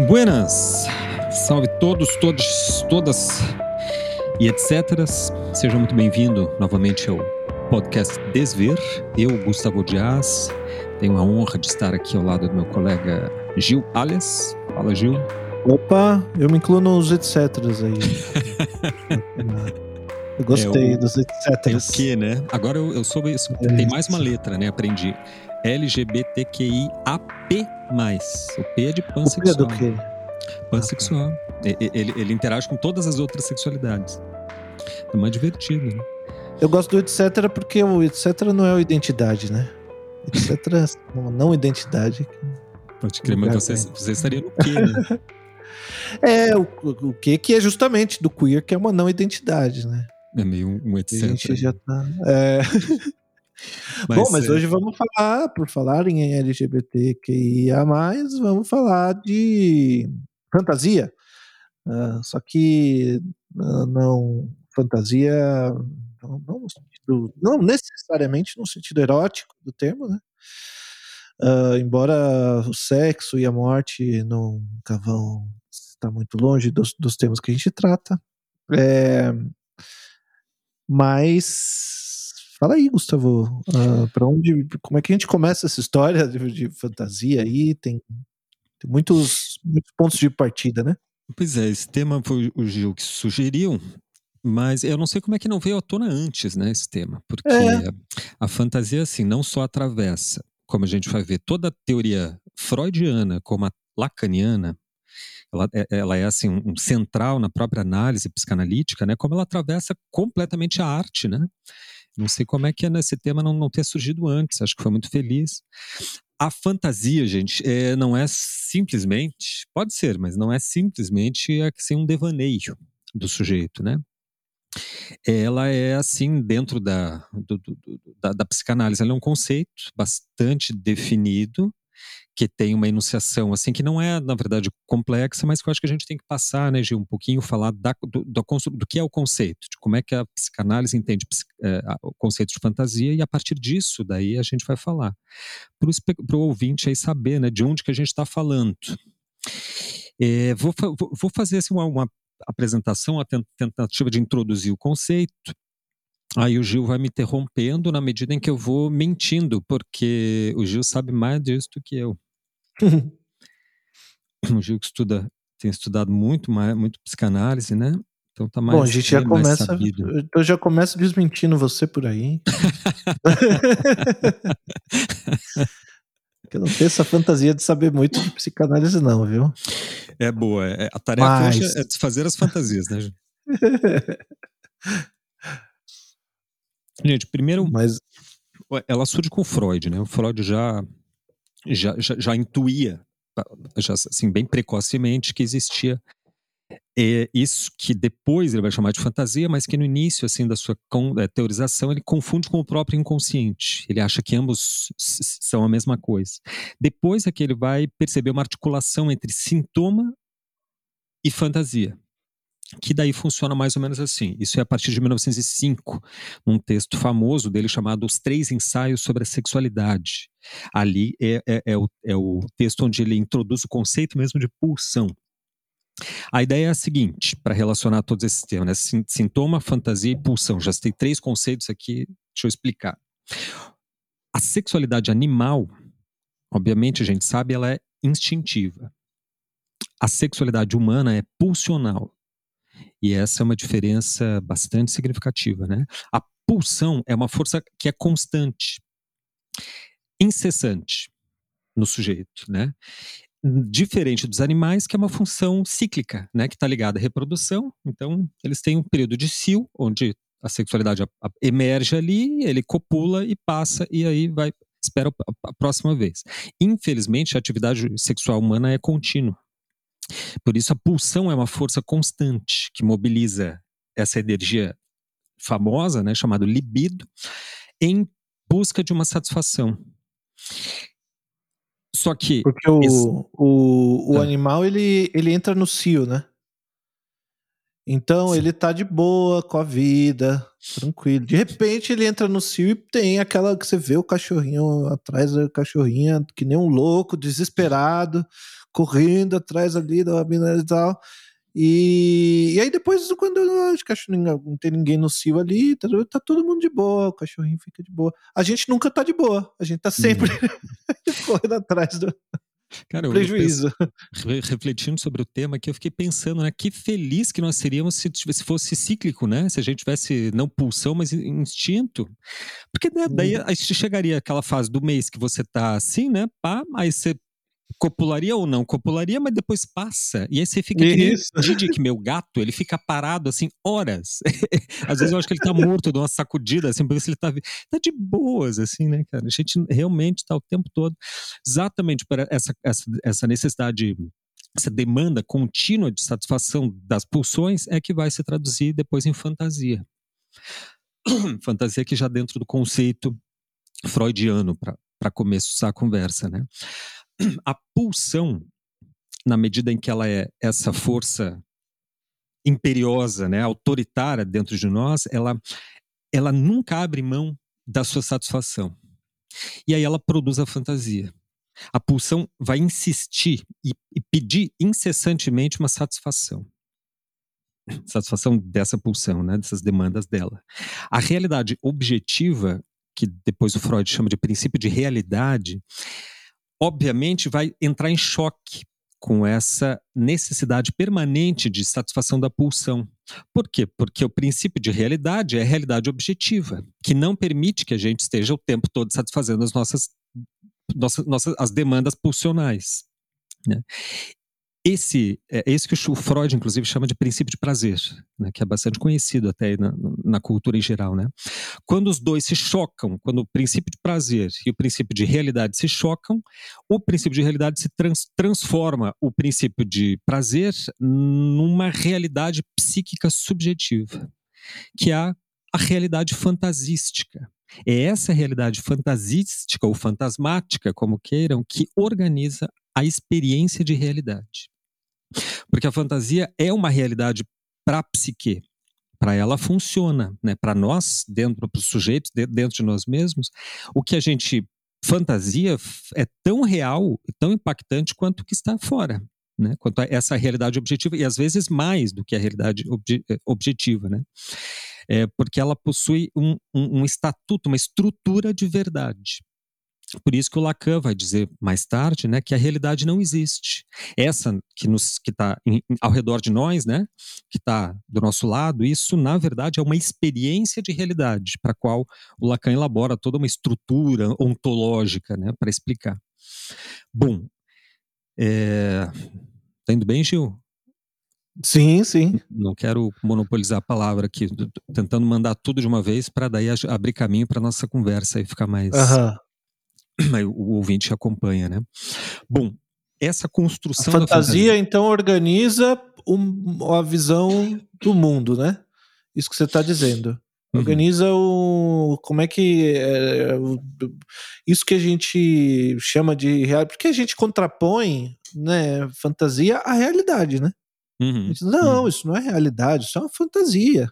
Buenas! Salve todos, todos, todas e etc. Seja muito bem-vindo novamente ao podcast Desver. Eu, Gustavo Dias, tenho a honra de estar aqui ao lado do meu colega Gil Alias. Fala, Gil. Opa, eu me incluo nos etc. aí. eu gostei É o- dos etc. Tem o quê, né? Agora eu, eu soube. isso- Tem mais uma letra, né? Aprendi. LGBTQIAP+. O P é de O P é pansexual. do quê? Pansexual. E- e- Ele, ele interage com todas as outras sexualidades. É mais divertido, né? Eu gosto do etc porque o etc não é o identidade, né? Etc é uma não identidade. Pode crer, mas você, você estaria no quê, né? É, o, o que que é justamente do queer, que é uma não identidade, né? É meio um A etc. gente já tá. é. Bom, mas é, hoje vamos falar, por falar em LGBTQIA, vamos falar de fantasia. Ah, só que ah, não fantasia, não, não no sentido- não necessariamente no sentido erótico do termo, né? Ah, embora o sexo e a morte nunca vão estar muito longe dos, dos temas que a gente trata. É, mas fala aí, Gustavo, ah, para onde, como é que a gente começa essa história de, de fantasia aí? Tem, tem muitos, muitos pontos de partida, né? Pois é, esse tema foi o Gil que sugeriu, mas eu não sei como é que não veio à tona antes, né, esse tema. Porque É. a fantasia, assim, não só atravessa, como a gente vai ver, toda a teoria freudiana como a lacaniana, ela, é- ela é, assim, um central na própria análise psicanalítica, né, como ela atravessa completamente a arte, né? Não sei como é que é nesse tema não, não ter surgido antes, acho que foi muito feliz. A fantasia, gente, é, não é simplesmente, pode ser, mas não é simplesmente assim, um devaneio do sujeito, né? Ela é assim, dentro da, do- do- da, da psicanálise, ela é um conceito bastante definido, que tem uma enunciação assim que não é, na verdade, complexa, mas que eu acho que a gente tem que passar, né, Gil, um pouquinho, falar da, do, do, do que é o conceito, de como é que a psicanálise entende a- o conceito de fantasia, e a partir disso, daí a gente vai falar. Para o ouvinte aí saber, né, de onde que a gente está falando. É, vou, vou- fazer assim, uma, uma apresentação, ten- tentativa de introduzir o conceito. Aí o Gil vai me interrompendo na medida em que eu vou mentindo, porque o Gil sabe mais disso do que eu. O Gil que estuda, tem estudado muito, muito psicanálise, né? Então tá mais, Bom, a gente já começa, eu já começo desmentindo você por aí. eu não tenho essa fantasia de saber muito de psicanálise não, viu? É boa. é- a tarefa Mas- hoje é desfazer as fantasias, né, Gil? Gente, primeiro, Mas ela surge com Freud, né? O Freud já já, já, já intuía, já, assim, bem precocemente, que existia é, isso que depois ele vai chamar de fantasia, mas que no início assim da sua teorização ele confunde com o próprio inconsciente. Ele acha que ambos são a mesma coisa. Depois é que ele vai perceber uma articulação entre sintoma e fantasia. Que daí funciona mais ou menos assim. Isso é a partir de 1905, num texto famoso dele chamado Os Três Ensaios sobre a Sexualidade. Ali é, é- é o, é o texto onde ele introduz o conceito mesmo de pulsão. A ideia é a seguinte, para relacionar todos esses termos, né? Sin- sintoma, fantasia e pulsão. Já citei três conceitos aqui, deixa eu explicar. A sexualidade animal, obviamente a gente sabe, ela é instintiva. A sexualidade humana é pulsional. E essa é uma diferença bastante significativa, né? A pulsão é uma força que é constante, incessante no sujeito, né? Diferente dos animais, que é uma função cíclica, né? Que está ligada à reprodução. Então, eles têm um período de cio, onde a sexualidade emerge ali, ele copula e passa, e aí vai, espera a próxima vez. Infelizmente, a atividade sexual humana é contínua. Por isso, a pulsão é uma força constante que mobiliza essa energia famosa, né, chamada libido, em busca de uma satisfação. Só que porque o, Esse- o, o Ah. animal ele, ele entra no cio, né? Então Sim. ele tá de boa com a vida, tranquilo. De repente ele entra no cio e tem aquela que você vê o cachorrinho atrás da cachorrinha, que nem um louco, desesperado, correndo atrás ali da mina e tal. E, e aí depois, quando acho que não tem ninguém no cio ali, tá, tá, todo mundo de boa, o cachorrinho fica de boa. A gente nunca tá de boa, a gente tá sempre uhum. correndo atrás do, Cara, prejuízo. Eu, refletindo sobre o tema aqui, eu fiquei pensando, né? Que feliz que nós seríamos se, se fosse cíclico, né? Se a gente tivesse não pulsão, mas instinto. Porque né, daí a gente chegaria aquela fase do mês que você tá assim, né? Pá, aí você copularia ou não copularia, mas depois passa. E aí você fica Isso. que Didi, que meu gato, ele fica parado assim horas. Às vezes eu acho que ele tá morto, dou uma sacudida assim, ver se ele tá, tá de boas, assim, né, cara? A gente realmente tá o tempo todo exatamente para essa, essa, essa necessidade essa demanda contínua de satisfação das pulsões é que vai se traduzir depois em fantasia. fantasia que já dentro do conceito freudiano, para começar a conversa, né? A pulsão, na medida em que ela é essa força imperiosa, né, autoritária dentro de nós, ela, ela nunca abre mão da sua satisfação. E aí ela produz a fantasia. A pulsão vai insistir e, e pedir incessantemente uma satisfação. Satisfação dessa pulsão, né, dessas demandas dela. A realidade objetiva, que depois o Freud chama de princípio de realidade, obviamente vai entrar em choque com essa necessidade permanente de satisfação da pulsão. Por quê? Porque o princípio de realidade é a realidade objetiva, que não permite que a gente esteja o tempo todo satisfazendo as nossas, nossas, nossas as demandas pulsionais. Né? Esse é esse que o Freud, inclusive, chama de princípio de prazer, né, que é bastante conhecido até na, na, cultura em geral. Né? Quando os dois se chocam, quando o princípio de prazer e o princípio de realidade se chocam, o princípio de realidade se trans, transforma o princípio de prazer numa realidade psíquica subjetiva, que é a, a realidade fantasística. É essa realidade fantasística ou fantasmática, como queiram, que organiza a experiência de realidade. Porque a fantasia é uma realidade para a psique. Para ela funciona, né? Para nós, dentro dos sujeitos, dentro de nós mesmos, o que a gente fantasia é tão real tão impactante quanto o que está fora. Né, quanto a essa realidade objetiva, e às vezes mais do que a realidade obje, eh, objetiva, né? É, porque ela possui um, um, um estatuto, uma estrutura de verdade. Por isso que o Lacan vai dizer mais tarde, né, que a realidade não existe. Essa que nos que está ao redor de nós, né, que está do nosso lado, isso na verdade é uma experiência de realidade para a qual o Lacan elabora toda uma estrutura ontológica, né, para explicar. Bom, é... tá indo bem, Gil? Sim, sim. Não quero monopolizar a palavra aqui, tentando mandar tudo de uma vez para daí abrir caminho para nossa conversa e ficar mais uhum. o ouvinte acompanha, né? Bom, essa construção a fantasia, fantasia, então organiza um, a visão do mundo, né? Isso que você está dizendo. Uhum. Organiza uhum. o. Como é que. É, o, isso que a gente chama de real. Porque a gente contrapõe né, fantasia à realidade, né? Uhum. Diz, não, uhum. isso não é realidade, isso é uma fantasia.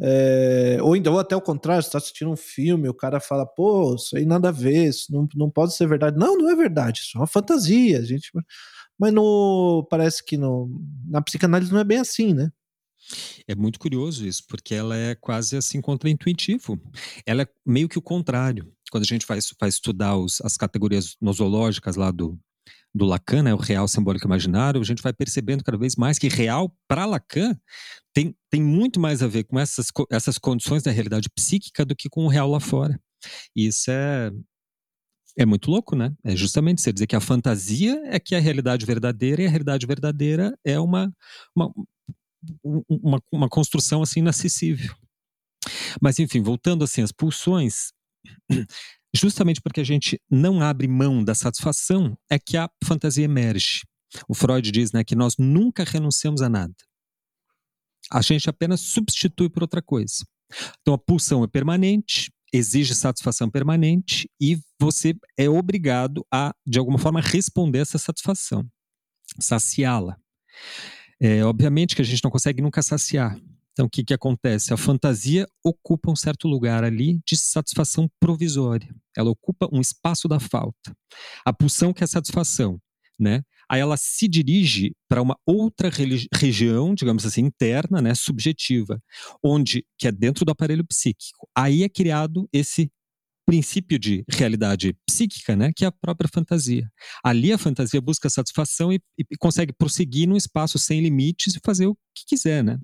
É, ou, então, ou até o contrário, você está assistindo um filme, o cara fala, pô, isso aí nada a ver, isso não, não pode ser verdade. Não, não é verdade, isso é uma fantasia. gente, mas no, parece que no, na psicanálise não é bem assim, né? É muito curioso isso, porque ela é quase assim contraintuitivo. Ela é meio que o contrário. Quando a gente vai, vai estudar os, as categorias nosológicas lá do, do Lacan, né, o real simbólico imaginário, a gente vai percebendo cada vez mais que real, para Lacan, tem, tem muito mais a ver com essas, essas condições da realidade psíquica do que com o real lá fora. E isso é, é muito louco, né? É justamente você dizer que a fantasia é que é a realidade verdadeira e a realidade verdadeira é uma, uma, uma, uma construção assim inacessível. Mas enfim, voltando assim às pulsões, justamente porque a gente não abre mão da satisfação, é que a fantasia emerge. O Freud diz né, que nós nunca renunciamos a nada. A gente apenas substitui por outra coisa. Então a pulsão é permanente, exige satisfação permanente e você é obrigado a, de alguma forma, responder essa satisfação, saciá-la. É, obviamente que a gente não consegue nunca saciar. Então, o que, que acontece? A fantasia ocupa um certo lugar ali de satisfação provisória. Ela ocupa um espaço da falta. A pulsão que é satisfação, né? Aí ela se dirige para uma outra região, digamos assim, interna, né, subjetiva, onde que é dentro do aparelho psíquico. Aí é criado esse princípio de realidade psíquica, né, que é a própria fantasia. Ali a fantasia busca satisfação e, e consegue prosseguir num espaço sem limites e fazer o que quiser, né?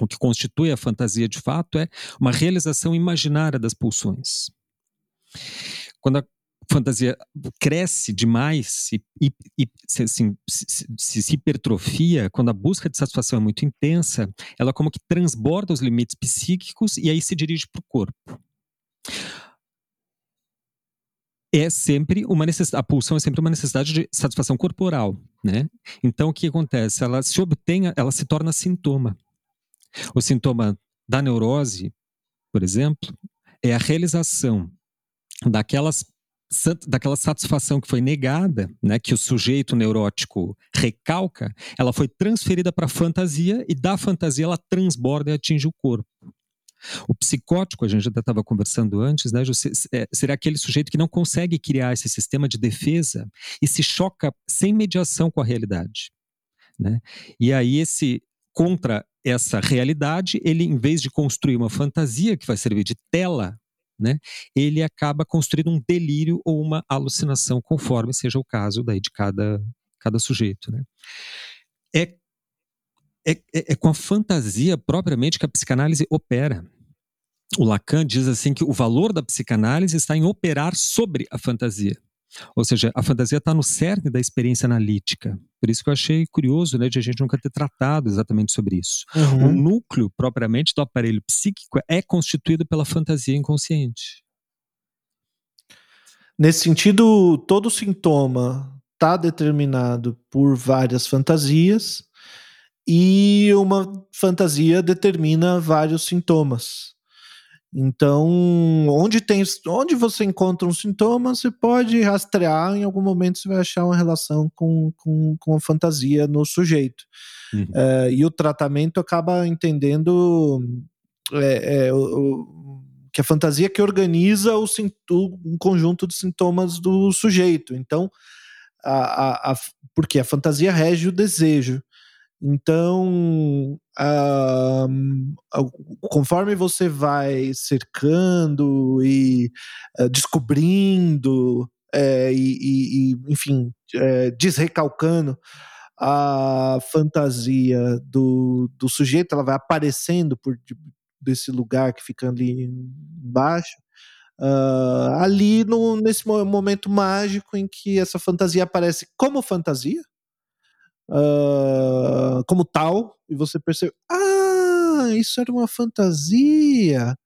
O que constitui a fantasia de fato é uma realização imaginária das pulsões. Quando a fantasia cresce demais e, e, e assim, se, se, se, hipertrofia, quando a busca de satisfação é muito intensa, ela como que transborda os limites psíquicos e aí se dirige para o corpo é sempre uma necessidade, a pulsão é sempre uma necessidade de satisfação corporal, né? Então o que acontece? Ela se obtém, ela se torna sintoma. O sintoma da neurose, por exemplo, é a realização daquelas daquela satisfação que foi negada, né, que o sujeito neurótico recalca, ela foi transferida para a fantasia e da fantasia ela transborda e atinge o corpo. O psicótico, a gente até estava conversando antes, né, é, será aquele sujeito que não consegue criar esse sistema de defesa e se choca sem mediação com a realidade. Né? E aí, esse contra essa realidade, ele, em vez de construir uma fantasia que vai servir de tela, né, ele acaba construindo um delírio ou uma alucinação, conforme seja o caso daí de cada, cada sujeito. Né? É é, é, é, com a fantasia propriamente que a psicanálise opera. O Lacan diz assim que o valor da psicanálise está em operar sobre a fantasia. Ou seja, a fantasia está no cerne da experiência analítica. Por isso que eu achei curioso né, de a gente nunca ter tratado exatamente sobre isso. Uhum. O núcleo, propriamente, do aparelho psíquico é constituído pela fantasia inconsciente. Nesse sentido, todo sintoma está determinado por várias fantasias e uma fantasia determina vários sintomas. Então, onde tem, onde você encontra um sintoma, você pode rastrear, em algum momento você vai achar uma relação com, com, com a fantasia no sujeito. Uhum. É, e o tratamento acaba entendendo é, é, o, que a fantasia que organiza o, um conjunto de sintomas do sujeito. Então, a, a, a, porque a fantasia rege o desejo. Então, uh, conforme você vai cercando e uh, descobrindo é, e, e, enfim, é, desrecalcando a fantasia do, do sujeito, ela vai aparecendo por desse lugar que fica ali embaixo. Uh, ali no, nesse momento mágico em que essa fantasia aparece como fantasia, uh, como tal, e você percebe, ah, isso era uma fantasia,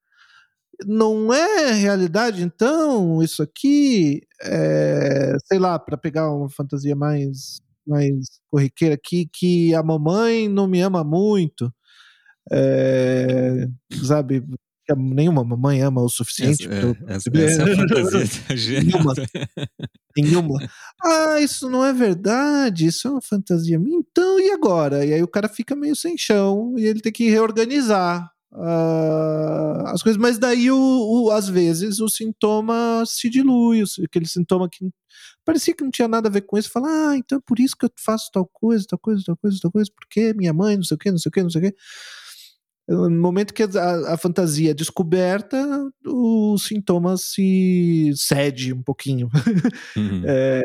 não é realidade, então, isso aqui, é, sei lá, para pegar uma fantasia mais, mais corriqueira aqui, que a mamãe não me ama muito, é, sabe, nenhuma mamãe ama o suficiente. Essa, é, essa, essa é a fantasia nenhuma, nenhuma. Ah, isso não é verdade, isso é uma fantasia minha. Então, e agora? E aí o cara fica meio sem chão e ele tem que reorganizar uh, as coisas. Mas daí, o, o, às vezes, o sintoma se dilui, aquele sintoma que parecia que não tinha nada a ver com isso. Fala, ah, então é por isso que eu faço tal coisa, tal coisa, tal coisa, tal coisa, porque minha mãe, não sei o que, não sei o que, não sei o que. No momento que a, a, fantasia é descoberta, o sintoma se cede um pouquinho. Uhum. é...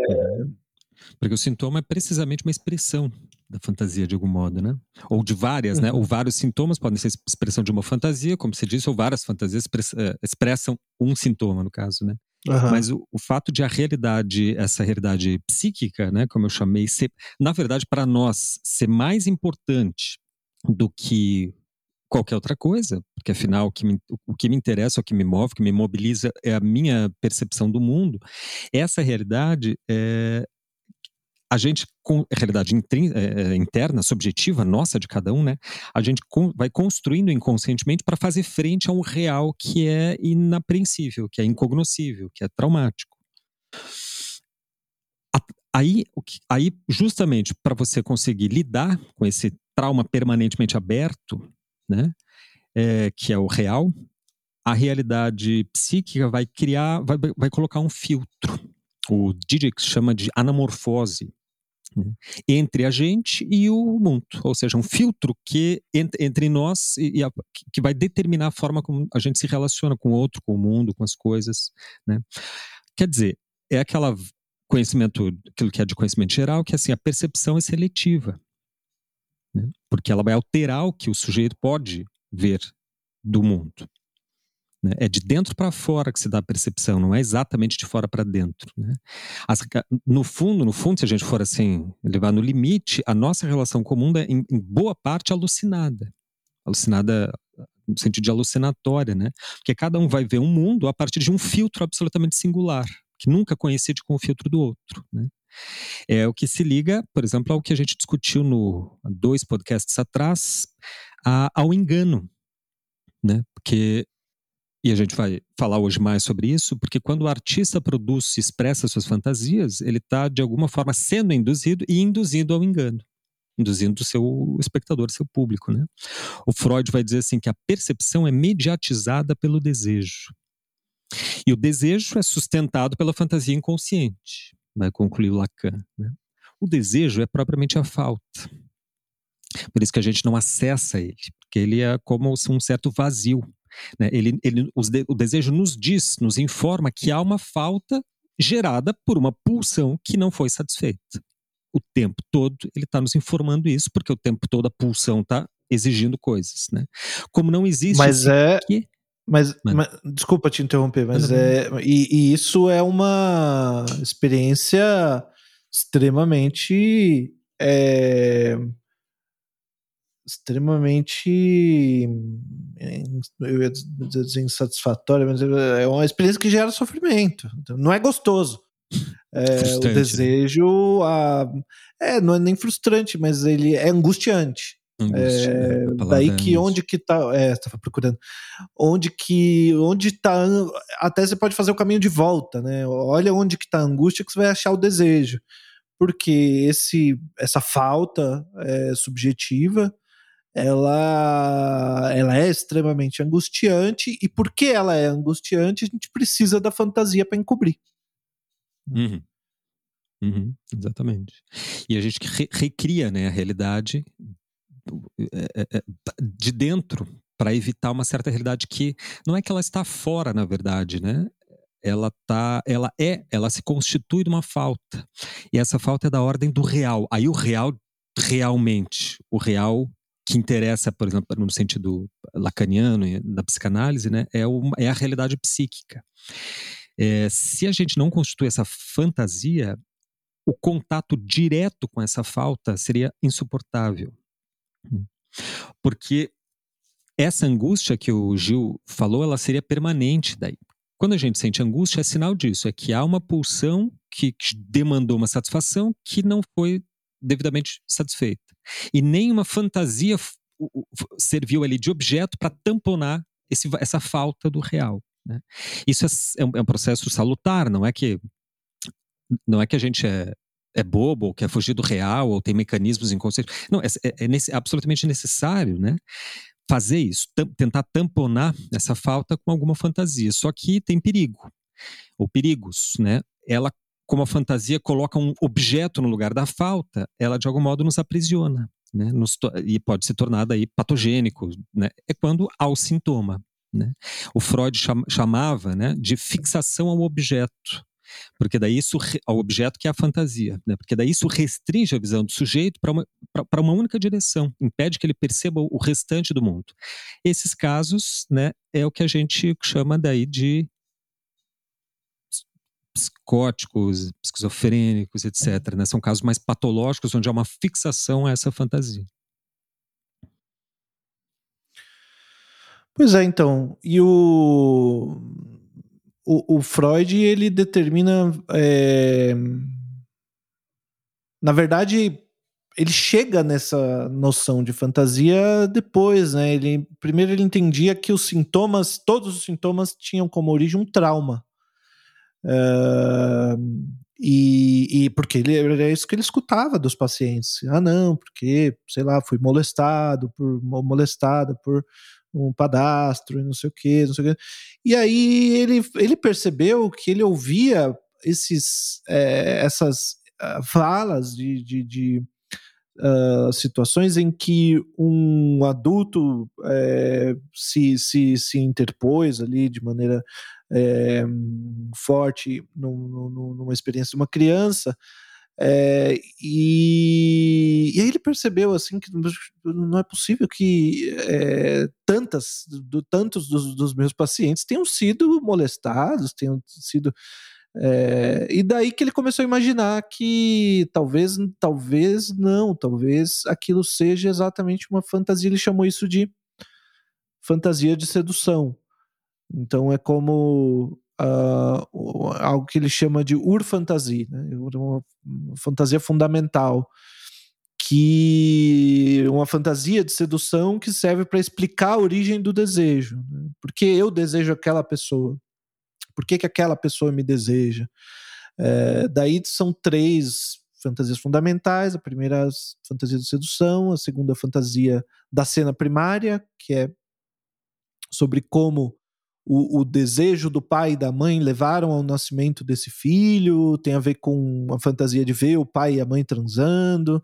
Porque o sintoma é precisamente uma expressão da fantasia, de algum modo, né? Ou de várias, né? uhum. né? Ou vários sintomas podem ser expressão de uma fantasia, como você disse, ou várias fantasias eh, expressam um sintoma, no caso, né? Uhum. Mas o, o, fato de a realidade, essa realidade psíquica, né, como eu chamei, ser, na verdade, para nós, ser mais importante do que qualquer outra coisa, porque afinal o que, me, o que me interessa, o que me move, o que me mobiliza é a minha percepção do mundo. Essa realidade é, a gente, com realidade é, interna, subjetiva, nossa, de cada um, né? A gente vai construindo inconscientemente para fazer frente a um real que é inapreensível, que é incognoscível, que é traumático. Aí, aí justamente para você conseguir lidar com esse trauma permanentemente aberto, né, é, que é o real, a realidade psíquica vai criar, vai, vai colocar um filtro. O Didick chama de anamorfose né, entre a gente e o mundo, ou seja, um filtro que entre, entre nós e, e a, que vai determinar a forma como a gente se relaciona com o outro, com o mundo, com as coisas, né? Quer dizer, é aquela conhecimento, aquilo que é de conhecimento geral, que assim a percepção é seletiva, né? porque ela vai alterar o que o sujeito pode ver do mundo. Né? É de dentro para fora que se dá a percepção, não é exatamente de fora para dentro. Né? As, no fundo, no fundo, se a gente for assim, levar no limite, a nossa relação comum é em, em boa parte alucinada. Alucinada no sentido de alucinatória, né? Porque cada um vai ver um mundo a partir de um filtro absolutamente singular, que nunca coincide com o filtro do outro, né? É o que se liga, por exemplo, ao que a gente discutiu no dois podcasts atrás, a, ao engano, né? Porque e a gente vai falar hoje mais sobre isso, porque quando o artista produz e expressa suas fantasias, ele está, de alguma forma, sendo induzido e induzindo ao engano, induzindo o seu espectador, seu público. Né? O Freud vai dizer assim que a percepção é mediatizada pelo desejo. E o desejo é sustentado pela fantasia inconsciente, vai concluir Lacan. Né? O desejo é propriamente a falta. Por isso que a gente não acessa ele, porque ele é como um certo vazio né? Ele, ele, de, o desejo nos diz, nos informa que há uma falta gerada por uma pulsão que não foi satisfeita. O tempo todo ele está nos informando isso, porque o tempo todo a pulsão está exigindo coisas. Né? Como não existe. Mas é. Mas, mas, desculpa te interromper, mas é. E, e, isso é uma experiência extremamente. É, extremamente eu ia dizer insatisfatória, mas é uma experiência que gera sofrimento. Então, não é gostoso. É, o né? desejo a, é, não é nem frustrante, mas ele é angustiante. Angústia, é, é daí que onde que tá, é, estava procurando, onde que, onde tá, até você pode fazer o caminho de volta, né? Olha onde que tá a angústia que você vai achar o desejo, porque esse, essa falta é subjetiva, ela, ela é extremamente angustiante, e porque ela é angustiante, a gente precisa da fantasia para encobrir. Uhum. Uhum, exatamente. E a gente re recria né, a realidade é, é, é, de dentro para evitar uma certa realidade que não é que ela está fora, na verdade, né? Ela tá, ela é, ela se constitui de uma falta. E essa falta é da ordem do real. Aí o real realmente, o real que interessa, por exemplo, no sentido lacaniano da psicanálise, né, é, uma, é a realidade psíquica. É, se a gente não constitui essa fantasia, o contato direto com essa falta seria insuportável. Porque essa angústia que o Gil falou, ela seria permanente daí. Quando a gente sente angústia, é sinal disso, é que há uma pulsão que, que demandou uma satisfação que não foi devidamente satisfeita. E nenhuma fantasia serviu ali de objeto para tamponar esse, essa falta do real. Né? Isso é, é, um, é, um, processo salutar, não é que não é que a gente é, é bobo, ou quer fugir do real, ou tem mecanismos inconscientes. Não, é, é, é absolutamente necessário, né? Fazer isso, tentar tamponar essa falta com alguma fantasia. Só que tem perigo, ou perigos, né? Ela como a fantasia coloca um objeto no lugar da falta, ela de algum modo nos aprisiona, né? Nos e pode se tornar daí patogênico, né? É quando há o sintoma, né? O Freud chamava, né, de fixação ao objeto, porque daí isso ao objeto que é a fantasia, né? Porque daí isso restringe a visão do sujeito para uma, uma única direção, impede que ele perceba o restante do mundo. Esses casos, né, é o que a gente chama daí de psicóticos, esquizofrênicos, etc. Né? São casos mais patológicos onde há uma fixação a essa fantasia. Pois é, então. E o, o, o Freud, ele determina. É... Na verdade, ele chega nessa noção de fantasia depois, né? Ele, primeiro ele entendia que os sintomas, todos os sintomas tinham como origem um trauma. Uh, E, e, porque ele era isso que ele escutava dos pacientes. Ah, não, porque, sei lá, fui molestado por molestada por um padastro e não sei o que, não sei o que. E aí ele, ele percebeu que ele ouvia esses, é, essas uh, falas de, de, de uh, situações em que um adulto é, se, se, se interpôs ali de maneira é, forte numa experiência de uma criança. É, e, e, aí ele percebeu assim que não é possível que é, tantas, do, tantos dos, dos, meus pacientes tenham sido molestados, tenham sido é, e daí que ele começou a imaginar que talvez, talvez não, talvez aquilo seja exatamente uma fantasia. Ele chamou isso de fantasia de sedução. Então é como uh, algo que ele chama de urfantasia, né? uma, fantasia fundamental, que uma fantasia de sedução que serve para explicar a origem do desejo. Né? Por que eu desejo aquela pessoa? Por que, que aquela pessoa me deseja? É, daí são três fantasias fundamentais. A primeira é a fantasia de sedução, a segunda a fantasia da cena primária, que é sobre como o, o, desejo do pai e da mãe levaram ao nascimento desse filho, tem a ver com a fantasia de ver o pai e a mãe transando,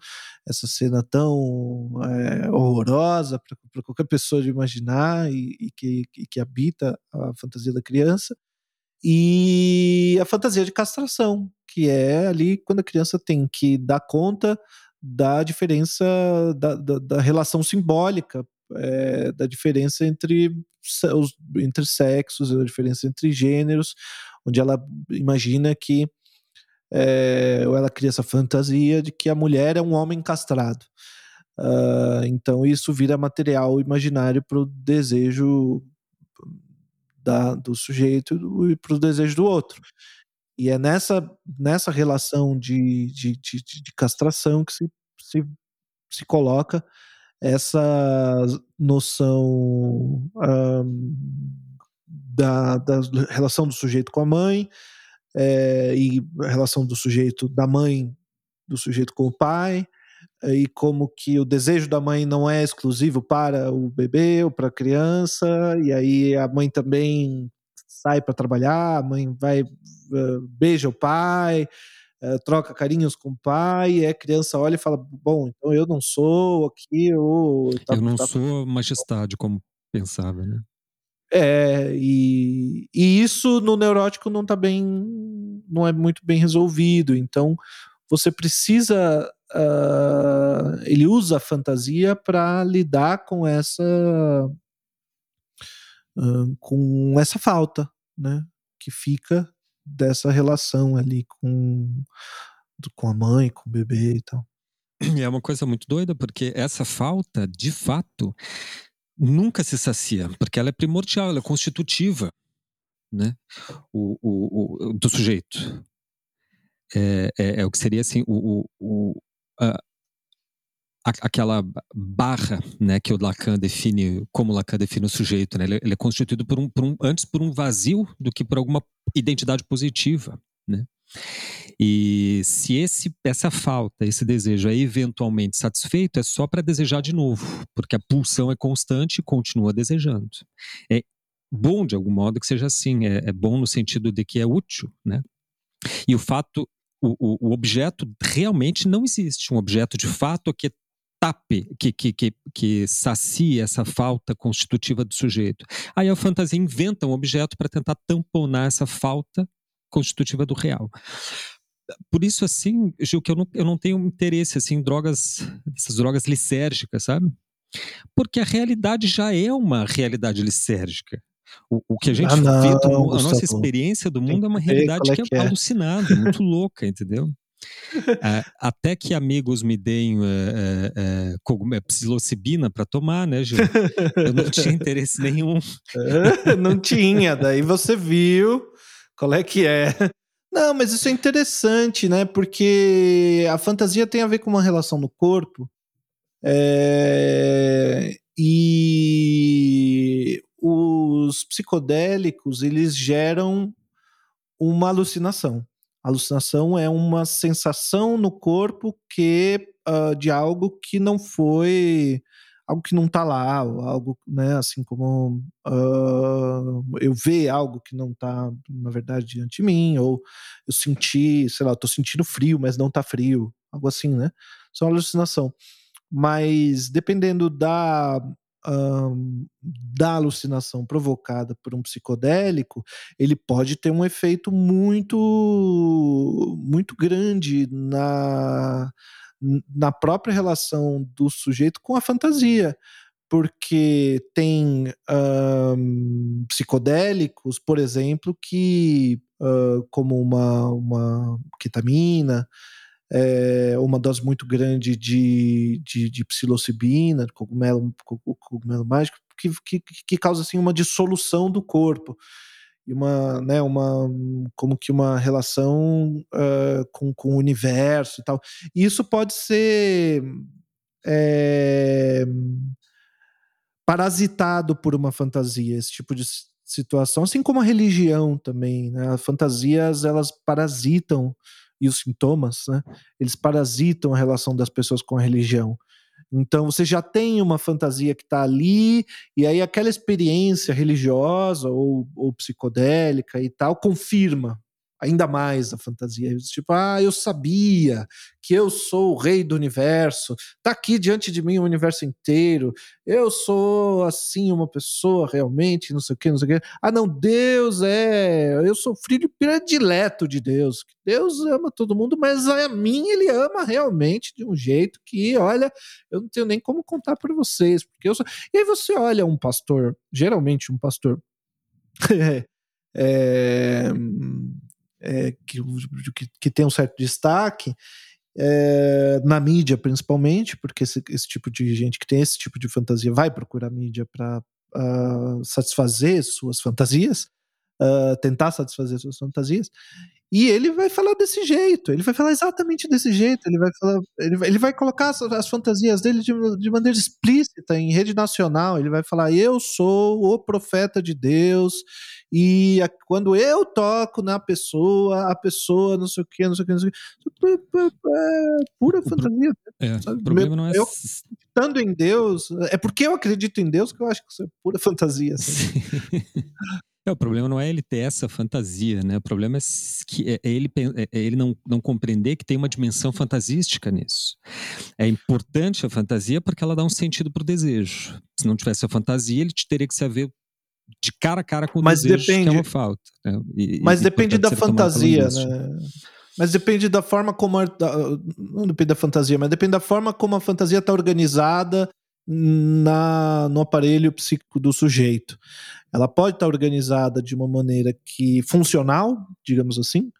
essa cena tão é, horrorosa para qualquer pessoa de imaginar e, e, que, e que habita a fantasia da criança. E a fantasia de castração, que é ali quando a criança tem que dar conta da diferença da, da, da relação simbólica é, da diferença entre, os, entre sexos, a diferença entre gêneros, onde ela imagina que é, ou ela cria essa fantasia de que a mulher é um homem castrado. Uh, então isso vira material imaginário para o desejo da, do sujeito e para o desejo do outro. E é nessa, nessa relação de, de, de, de castração que se, se, se coloca essa noção um, da, da relação do sujeito com a mãe é, e a relação do sujeito da mãe do sujeito com o pai e como que o desejo da mãe não é exclusivo para o bebê ou para a criança e aí a mãe também sai para trabalhar a mãe vai uh, beija o pai uh, troca carinhos com o pai, a criança olha e fala: Bom, então eu não sou aqui, eu. Tá, eu não tá, sou majestade, como pensava, né? É, e, e isso no neurótico não tá bem, não é muito bem resolvido, então você precisa. Uh, ele usa a fantasia para lidar com essa. Uh, com essa falta, né? Que fica dessa relação ali com, com a mãe, com o bebê e tal. É uma coisa muito doida, porque essa falta, de fato, nunca se sacia, porque ela é primordial, ela é constitutiva né? o, o, o do sujeito. É, é, é, o que seria assim, o, o, a, aquela barra né, que o Lacan define, como Lacan define o sujeito. Né? Ele, ele é constituído por um, por um, antes por um vazio do que por alguma identidade positiva. Né? E se esse, essa falta, esse desejo é eventualmente satisfeito, é só para desejar de novo, porque a pulsão é constante e continua desejando. É bom, de algum modo, que seja assim, é, é bom no sentido de que é útil, né? E o fato, o, o, o, objeto realmente não existe, um objeto de fato que tape, que, que, que, que sacie essa falta constitutiva do sujeito. Aí a fantasia inventa um objeto para tentar tamponar essa falta constitutiva do real. Por isso, assim, Gil, que eu não, eu não tenho interesse assim, em drogas, essas drogas lisérgicas, sabe? Porque a realidade já é uma realidade lisérgica. O, o que a gente ah, não, vê, do, a nossa experiência do mundo é uma realidade é que, é, que é alucinada, muito louca, entendeu? É, até que amigos me deem é, psilocibina para tomar, né, Gil? Eu não tinha interesse nenhum. não tinha, daí você viu qual é que é. Não, mas isso é interessante, né? Porque a fantasia tem a ver com uma relação no corpo. É, e os psicodélicos, eles geram uma alucinação alucinação é uma sensação no corpo que uh, de algo que não foi algo que não está lá, algo, né, assim como uh, eu ver algo que não está, na verdade, diante de mim, ou eu senti, sei lá, estou sentindo frio, mas não está frio, algo assim, né? Isso é uma alucinação. Mas dependendo da um, da alucinação provocada por um psicodélico, ele pode ter um efeito muito muito grande na na própria relação do sujeito com a fantasia, porque tem um, psicodélicos, por exemplo, que, uh, como uma, uma ketamina, é, uma dose muito grande de, de, de psilocibina, cogumelo, cogumelo mágico, que, que, que causa assim, uma dissolução do corpo e uma, né, uma, como que uma relação uh, com, com o universo e tal. E isso pode ser é, parasitado por uma fantasia, esse tipo de situação, assim como a religião também, né? As fantasias, elas parasitam, e os sintomas, né? Eles parasitam a relação das pessoas com a religião. Então você já tem uma fantasia que está ali, e aí aquela experiência religiosa ou, ou psicodélica e tal confirma ainda mais a fantasia. Tipo, ah, eu sabia que eu sou o rei do universo, tá aqui diante de mim o universo inteiro, eu sou assim uma pessoa realmente, não sei o que, não sei o que. Ah, não, Deus é, eu sou filho predileto de Deus. Deus ama todo mundo, mas a mim ele ama realmente de um jeito que, olha, eu não tenho nem como contar para vocês, porque eu sou... E aí você olha um pastor, geralmente um pastor é, é, que, que, tem um certo destaque é, na mídia, principalmente, porque esse, esse, tipo de gente que tem esse tipo de fantasia vai procurar mídia para uh, ah, satisfazer suas fantasias, uh, tentar satisfazer suas fantasias. E ele vai falar desse jeito, ele vai falar exatamente desse jeito, ele vai falar, ele vai, ele vai colocar as, as fantasias dele de, de, maneira explícita em rede nacional. Ele vai falar: Eu sou o profeta de Deus, e a, quando eu toco na pessoa, a pessoa não sei o que, não sei o que, não sei o que. É pura o fantasia. É, o problema não é. Eu, acreditando em Deus, é porque eu acredito em Deus que eu acho que isso é pura fantasia. É, o problema não é ele ter essa fantasia, né? O problema é, que é, é ele, é, é ele não, não compreender que tem uma dimensão fantasística nisso. É importante a fantasia porque ela dá um sentido para o desejo. Se não tivesse a fantasia, ele teria que se haver de cara a cara com o mas desejo depende, que é uma falta. Né? E, mas e, depende da fantasia, né? Mas depende da forma como a, não depende da fantasia, mas depende da forma como a fantasia está organizada na, no aparelho psíquico do sujeito. Ela pode estar organizada de uma maneira que funcional, digamos assim,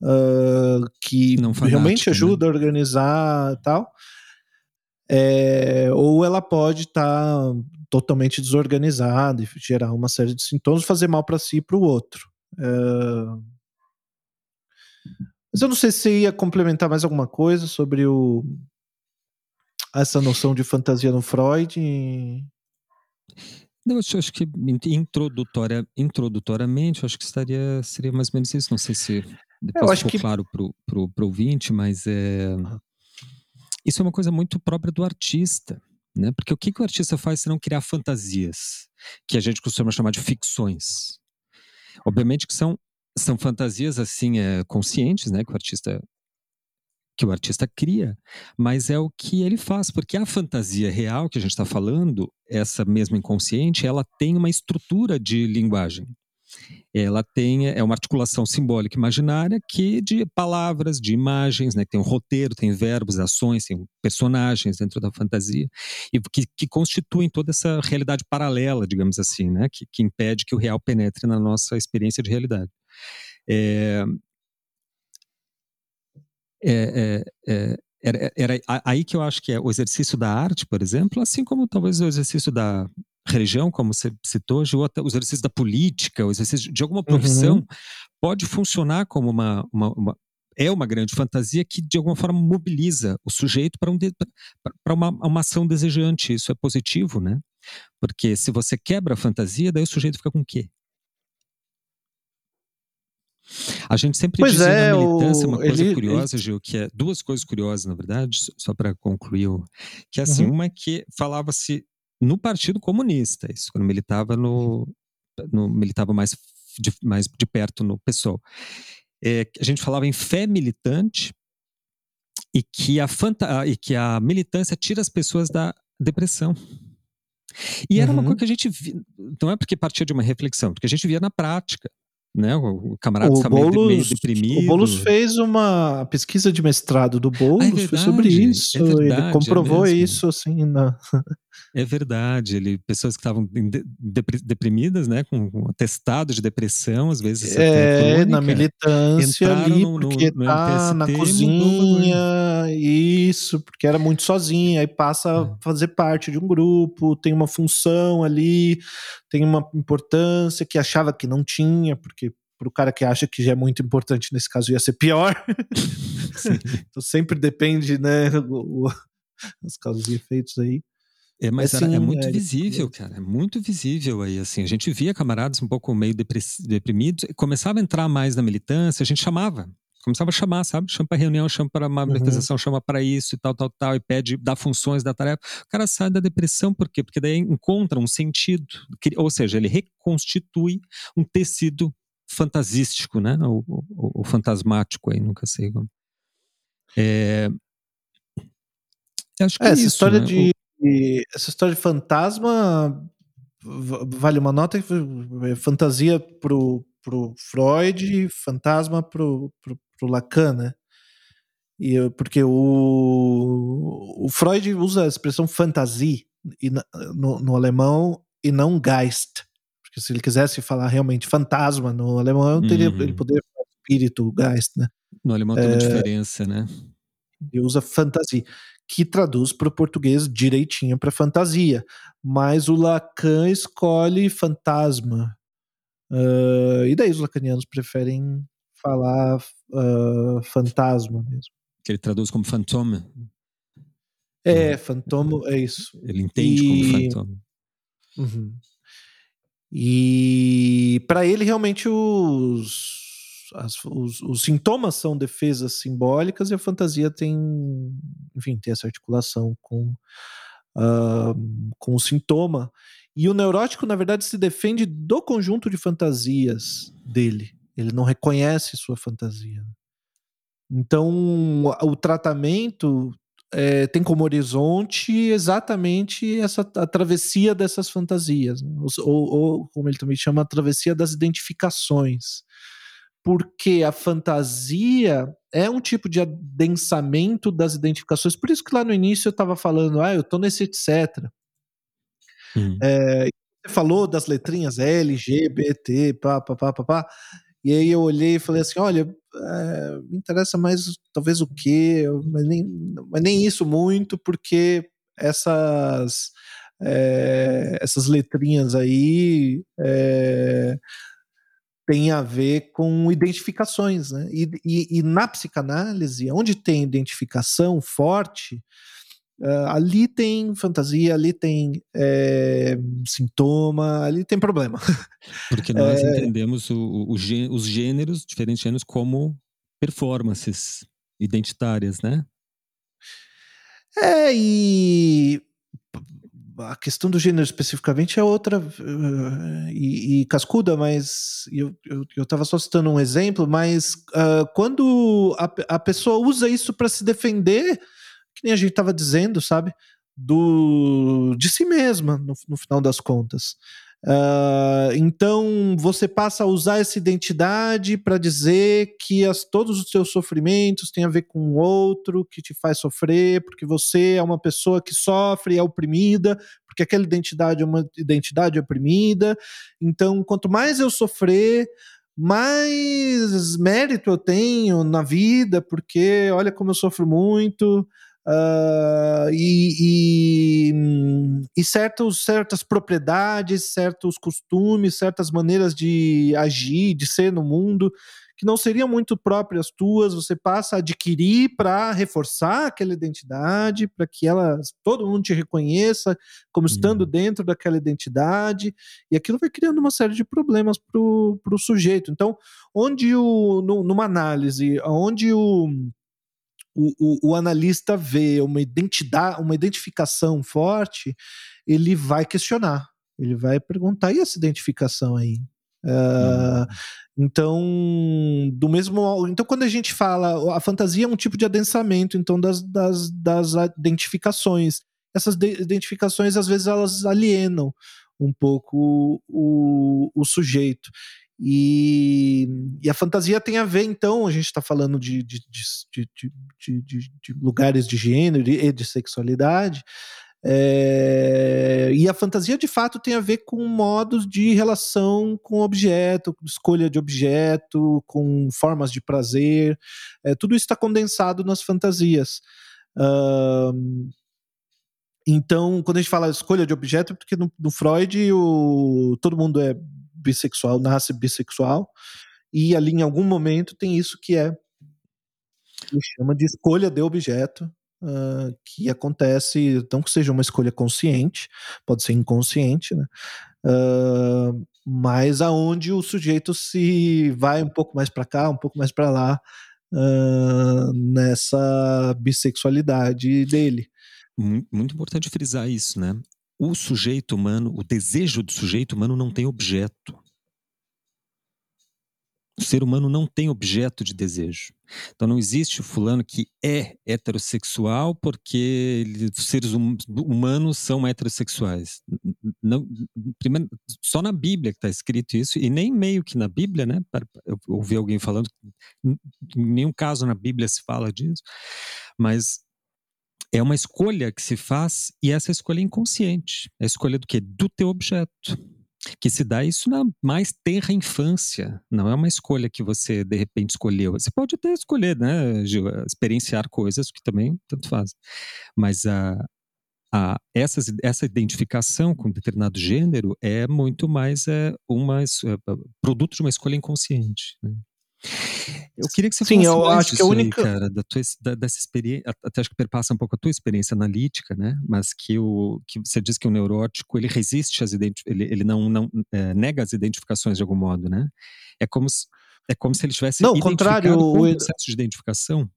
uh, que fanática, realmente ajuda né? a organizar e tal. É, ou ela pode estar totalmente desorganizada e gerar uma série de sintomas, fazer mal para si e para o outro. É... Mas eu não sei se você ia complementar mais alguma coisa sobre o, essa noção de fantasia no Freud? Não, eu acho que introdutória, introdutoriamente, eu acho que estaria, seria mais ou menos isso. Não sei se depois ficou que... claro para o ouvinte, mas é, isso é uma coisa muito própria do artista. Né? Porque o que, que o artista faz se não criar fantasias, que a gente costuma chamar de ficções? Obviamente que são, são fantasias assim é, conscientes, né? Que o artista que o artista cria, mas é o que ele faz, porque a fantasia real que a gente está falando, essa mesma inconsciente, ela tem uma estrutura de linguagem. Ela tem é uma articulação simbólica imaginária que de palavras, de imagens, né, tem um roteiro, tem verbos, ações, tem personagens dentro da fantasia e que, que constituem toda essa realidade paralela, digamos assim, né, que, que impede que o real penetre na nossa experiência de realidade. É, é, é, é, era, era, aí que eu acho que é o exercício da arte, por exemplo, assim como talvez o exercício da religião, como você citou, ou até o exercício da política, o exercício de alguma profissão, uhum. pode funcionar como uma, uma, uma, é uma grande fantasia que de alguma forma mobiliza o sujeito para um uma, uma ação desejante. Isso é positivo, né? Porque se você quebra a fantasia, daí o sujeito fica com o quê? A gente sempre Pois diz é, na militância o uma coisa ele curiosa, ele Gil, que é duas coisas curiosas, na verdade, só pra concluir que é assim, Uhum. uma é que falava-se no Partido Comunista, isso quando militava no no militava mais de mais de perto no PSOL. Eh, a gente falava em fé militante e que a fanta e que a militância tira as pessoas da depressão. E era uma coisa Uhum. que a gente vi não é porque partia de uma reflexão, porque a gente via na prática, né, o camarada O meio de meio Boulos o Boulos deprimido. fez uma pesquisa de mestrado do Ah, é Boulos foi sobre verdade, isso, é ele verdade, é comprovou mesmo. isso, assim, na É verdade, ele pessoas que estavam de deprimidas, né, com um atestado de depressão, às vezes É, na militância ali, no no porque no tá na cozinha isso, porque era muito sozinho, aí passa É. a fazer parte de um grupo, tem uma função ali, tem uma importância que achava que não tinha, porque para o cara que acha que já é muito importante, nesse caso ia ser pior. Então sempre depende, né, o o as causas e efeitos aí. É, mas Mas era é muito é, visível, cara, é muito visível aí, assim, a gente via camaradas um pouco meio deprimidos, começava a entrar mais na militância, a gente chamava, começava a chamar, sabe, chama pra reunião, chama pra uma Uhum. manifestação, chama pra isso e tal, tal, tal, e pede, dá funções, dá tarefa. O cara sai da depressão, por quê? Porque daí encontra um sentido, ou seja, ele reconstitui um tecido fantasístico, né, o o o fantasmático aí, nunca sei como. Eh acho que É, é essa isso, história né, de o essa história de fantasma va vale uma nota, eh, fantasia para o para o Freud, fantasma para o para o para o Lacan, né. E porque o o Freud usa a expressão Fantasie e no no alemão e não Geist, porque se ele quisesse falar realmente fantasma no alemão, teria ele Uhum. poderia falar espírito, Geist, né. No alemão tem uma Eh diferença, né. e usa Fantasie, que traduz para o português direitinho pra fantasia, mas o Lacan escolhe fantasma. Hã, e daí os lacanianos preferem falar, hã, fantasma mesmo. Que ele traduz como fantôme. É, fantomo é isso. Ele entende como E fantôme. Uhum. E pra ele realmente os as os os sintomas são defesas simbólicas e a fantasia tem, enfim, tem essa articulação com, hã, com o sintoma. E o neurótico, na verdade, se defende do conjunto de fantasias dele, ele não reconhece sua fantasia. Então o tratamento, eh, tem como horizonte exatamente essa a travessia dessas fantasias, né, ou ou como ele também chama, a travessia das identificações. Porque a fantasia é um tipo de adensamento das identificações, por isso que lá no início eu estava falando: "Ah, eu tô nesse etcétera". Hum. Eh, você falou das letrinhas L, G, B, T, pá, pá, pá, pá, pá, e aí eu olhei e falei assim: "Olha, eh, me interessa mais talvez o Q, mas nem mas nem isso muito, porque essas, eh, essas letrinhas aí, eh, têm a ver com identificações, né". E e e na psicanálise, onde tem identificação forte, hã, ali tem fantasia, ali tem, eh, sintoma, ali tem problema. Porque nós Eh entendemos o o gê os gêneros, diferentes gêneros, como performances identitárias, né. É, e a questão do gênero especificamente é outra, hã, e e cascuda, mas eu eu eu estava só citando um exemplo, mas, hã, quando a a pessoa usa isso pra se defender, que nem a gente estava dizendo, sabe, do de si mesma, no no final das contas. Hã, então você passa a usar essa identidade pra dizer que as todos os seus sofrimentos têm a ver com o outro que te faz sofrer, porque você é uma pessoa que sofre e é oprimida, porque aquela identidade é uma identidade oprimida, então quanto mais eu sofrer, mais mérito eu tenho na vida, porque olha como eu sofro muito, hã, e e e certos certas propriedades, certos costumes, certas maneiras de agir, de ser no mundo, que não seriam muito próprias tuas, você passa a adquirir para reforçar aquela identidade, para que ela todo mundo te reconheça como estando uhum. dentro daquela identidade, e aquilo vai criando uma série de problemas para o sujeito. Então, onde o, no, numa análise, onde o o, o, o, analista vê uma identidade, uma identificação forte, ele vai questionar, ele vai perguntar e essa identificação aí. Uh, Então, do mesmo, então quando a gente fala, a fantasia é um tipo de adensamento, então das, das, das identificações. Essas identificações às vezes elas alienam um pouco o, o sujeito. E, e, a fantasia tem a ver, então, a gente está falando de, de, de, de, lugares de gênero e de sexualidade, é, e a fantasia de fato tem a ver com modos de relação com objeto, escolha de objeto, com formas de prazer, é, tudo isso está condensado nas fantasias. Uh, então, quando a gente fala escolha de objeto, porque no, no Freud o, todo mundo é bissexual, nasce bissexual, e ali em algum momento tem isso que é chama de escolha de objeto, uh, que acontece, não que seja uma escolha consciente, pode ser inconsciente, né? Uh, mas aonde o sujeito se vai um pouco mais para cá, um pouco mais para lá, uh, nessa bissexualidade dele. Muito importante frisar isso, né? O sujeito humano, o desejo do sujeito humano não tem objeto. O ser humano não tem objeto de desejo. Então não existe o fulano que é heterossexual porque os seres hum, humanos são heterossexuais. Não, primeiro, só na Bíblia que está escrito isso, e nem meio que na Bíblia, né? Eu ouvi alguém falando, em nenhum caso na Bíblia se fala disso, mas é uma escolha que se faz e essa escolha é inconsciente. É a escolha do quê? Do teu objeto. Que se dá isso na mais terra infância. Não é uma escolha que você, de repente, escolheu. Você pode até escolher, né, Gil, experienciar coisas que também tanto faz. Mas a, a, essas, essa identificação com determinado gênero é muito mais é, uma, é, produto de uma escolha inconsciente. Né? Eu queria que você Sim, eu acho que a única aí, cara, da tua, da, dessa experiência, até acho que perpassa um pouco a tua experiência analítica, né? Mas que o que você diz que o neurótico ele resiste às ele, ele não não é, nega as identificações de algum modo, né? É como se, é como se ele tivesse não, contrário, o processo de identificação.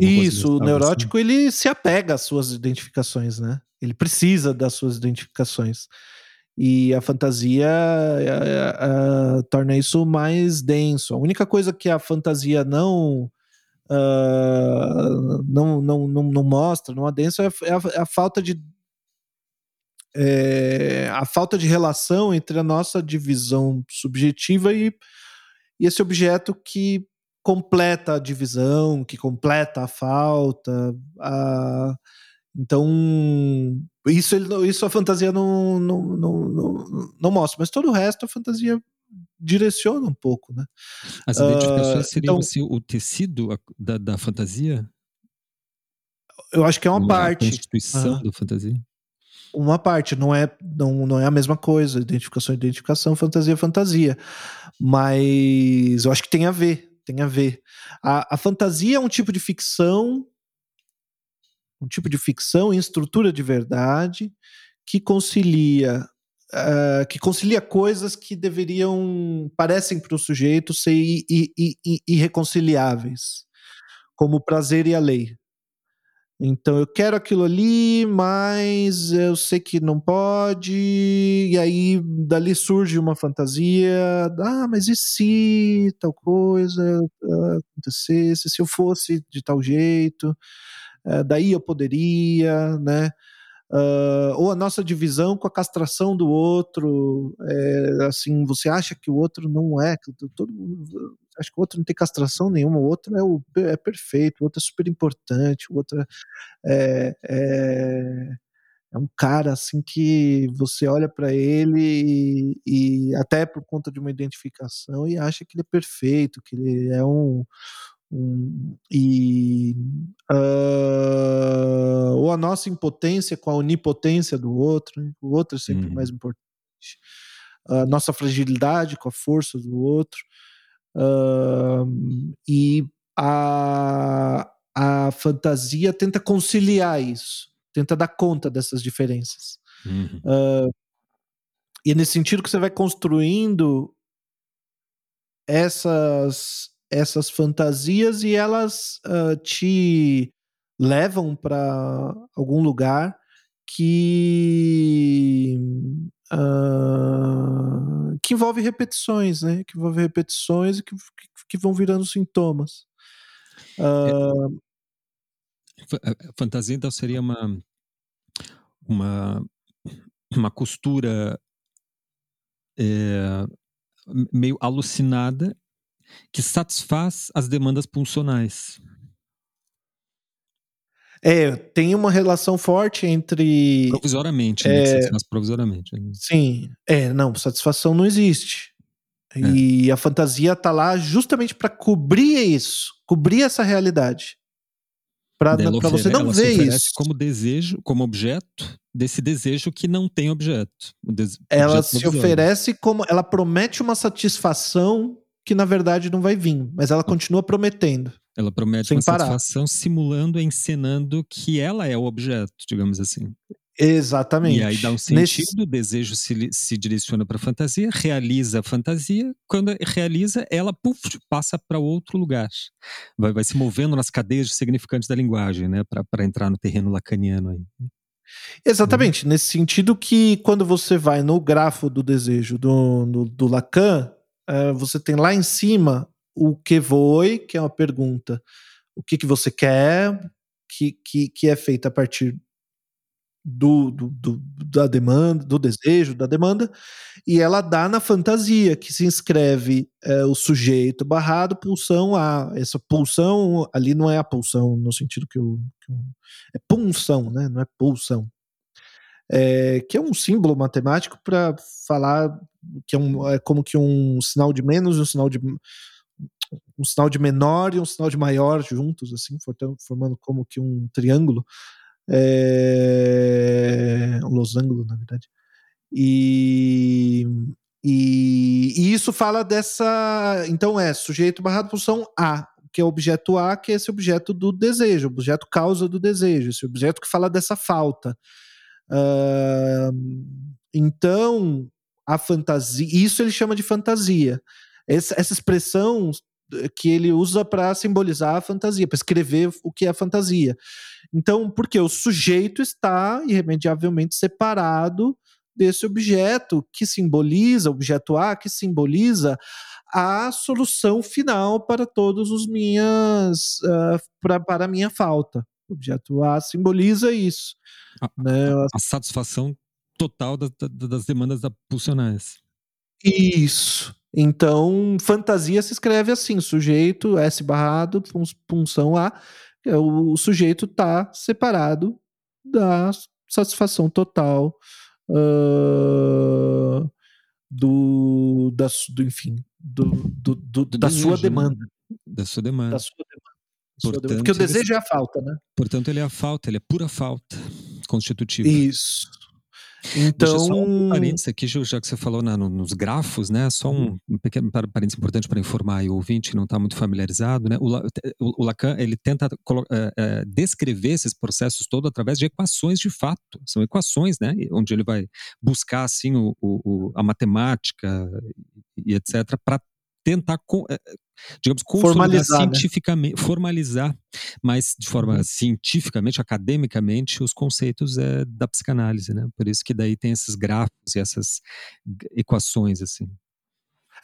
Isso, o assim. neurótico assim. ele se apega às suas identificações, né? Ele precisa das suas identificações. E a fantasia uh, uh, torna isso mais denso. A única coisa que a fantasia não, uh, não, não, não, não, mostra, não adensa, é, é, a, é a falta de é, a falta de relação entre a nossa divisão subjetiva e, e esse objeto que completa a divisão, que completa a falta. A, então, isso, ele, isso a fantasia não, não, não, não, não mostra, mas todo o resto a fantasia direciona um pouco, né? As identificações uh, seriam então, assim, o tecido da, da fantasia? Eu acho que é uma parte. A constituição da fantasia? Uma parte, não é, não, não é a mesma coisa. Identificação, identificação, fantasia, fantasia. Mas eu acho que tem a ver, tem a ver. A, a fantasia é um tipo de ficção um tipo de ficção em estrutura de verdade que concilia uh, que concilia coisas que deveriam parecem para o sujeito ser irreconciliáveis, como o prazer e a lei. Então eu quero aquilo ali, mas eu sei que não pode, e aí dali surge uma fantasia, ah, mas e se tal coisa uh, acontecesse, se eu fosse de tal jeito? É, daí eu poderia, né? Uh, ou a nossa divisão com a castração do outro, é, assim, você acha que o outro não é, que todo mundo acha que o outro não tem castração nenhuma, o outro é, o, é perfeito, o outro é super importante, o outro é, é, é um cara assim que você olha para ele e, e, até por conta de uma identificação e acha que ele é perfeito, que ele é um, e uh, ou a nossa impotência com a onipotência do outro, né? o outro é sempre uhum. mais importante, a nossa fragilidade com a força do outro. Uh, e a, a fantasia tenta conciliar isso, tenta dar conta dessas diferenças. Uhum. Uh, e é nesse sentido que você vai construindo essas, essas fantasias e elas uh, te levam para algum lugar que uh, que envolve repetições, né? Que envolve repetições e que, que, vão virando sintomas. Uh, fantasia então seria uma uma uma costura é, meio alucinada que satisfaz as demandas funcionais. É, tem uma relação forte entre. Provisoriamente, né? É, provisoriamente. Né? Sim. É, não, satisfação não existe. É. E a fantasia tá lá justamente para cobrir isso, cobrir essa realidade. Para você não ver isso. como desejo, como objeto desse desejo que não tem objeto. ela objeto se oferece como. Ela promete uma satisfação que na verdade não vai vir, mas ela continua prometendo. Ela promete uma parar. satisfação simulando, encenando que ela é o objeto, digamos assim. Exatamente. E aí dá um sentido, Nesse... o desejo se, se direciona para a fantasia, realiza a fantasia, quando realiza, ela puff, passa para outro lugar. Vai, vai se movendo nas cadeias significantes da linguagem, né, para entrar no terreno lacaniano aí. Exatamente, hum. nesse sentido que quando você vai no grafo do desejo do, do, do Lacan, uh, você tem lá em cima o que foi, que é uma pergunta, o que, que você quer, que, que, que é feita a partir do, do, do, da demanda, do desejo, da demanda, e ela dá na fantasia, que se inscreve é, o sujeito barrado, pulsão A. Essa pulsão ali não é a pulsão no sentido que. Que o é punção, né? Não é pulsão. É, que é um símbolo matemático para falar que é, um, é como que um sinal de menos um sinal de um sinal de menor e um sinal de maior juntos, assim, formando como que um triângulo é, um losango, na verdade. E, e, e, isso fala dessa. Então é sujeito barrado função A, que é o objeto A, que é esse objeto do desejo, objeto causa do desejo, esse objeto que fala dessa falta. Uh, então, a fantasia, isso ele chama de fantasia. Essa, essa expressão que ele usa para simbolizar a fantasia, para escrever o que é a fantasia. Então, porque o sujeito está irremediavelmente separado desse objeto que simboliza, objeto A, que simboliza a solução final para todos os minhas uh, pra, para a minha falta. Objeto A simboliza isso. A, né? a, a satisfação total da, da, das demandas pulsionais. Isso. Então, fantasia se escreve assim: sujeito S barrado, punção A. É, o sujeito está separado da satisfação total uh, do, da, do, enfim, do, do, do, do da desejo, sua né? demanda. Da sua demanda. Da sua demanda. Portanto, Porque o desejo ele, é a falta, né? Portanto, ele é a falta, ele é pura falta constitutiva. Isso. Então. Deixa só um parênteses aqui, já que você falou na, no, nos grafos, né? Só um, uhum. um pequeno parênteses importante para informar o ouvinte que não está muito familiarizado, né? O, o, o, Lacan ele tenta é, é, descrever esses processos todos através de equações de fato. São equações, né? Onde ele vai buscar assim o a matemática e etc. para tentar é, digamos, formalizar cientificamente, né? formalizar, mas de forma uhum. cientificamente, academicamente, os conceitos é, da psicanálise, né? Por isso que daí tem esses gráficos e essas equações, assim.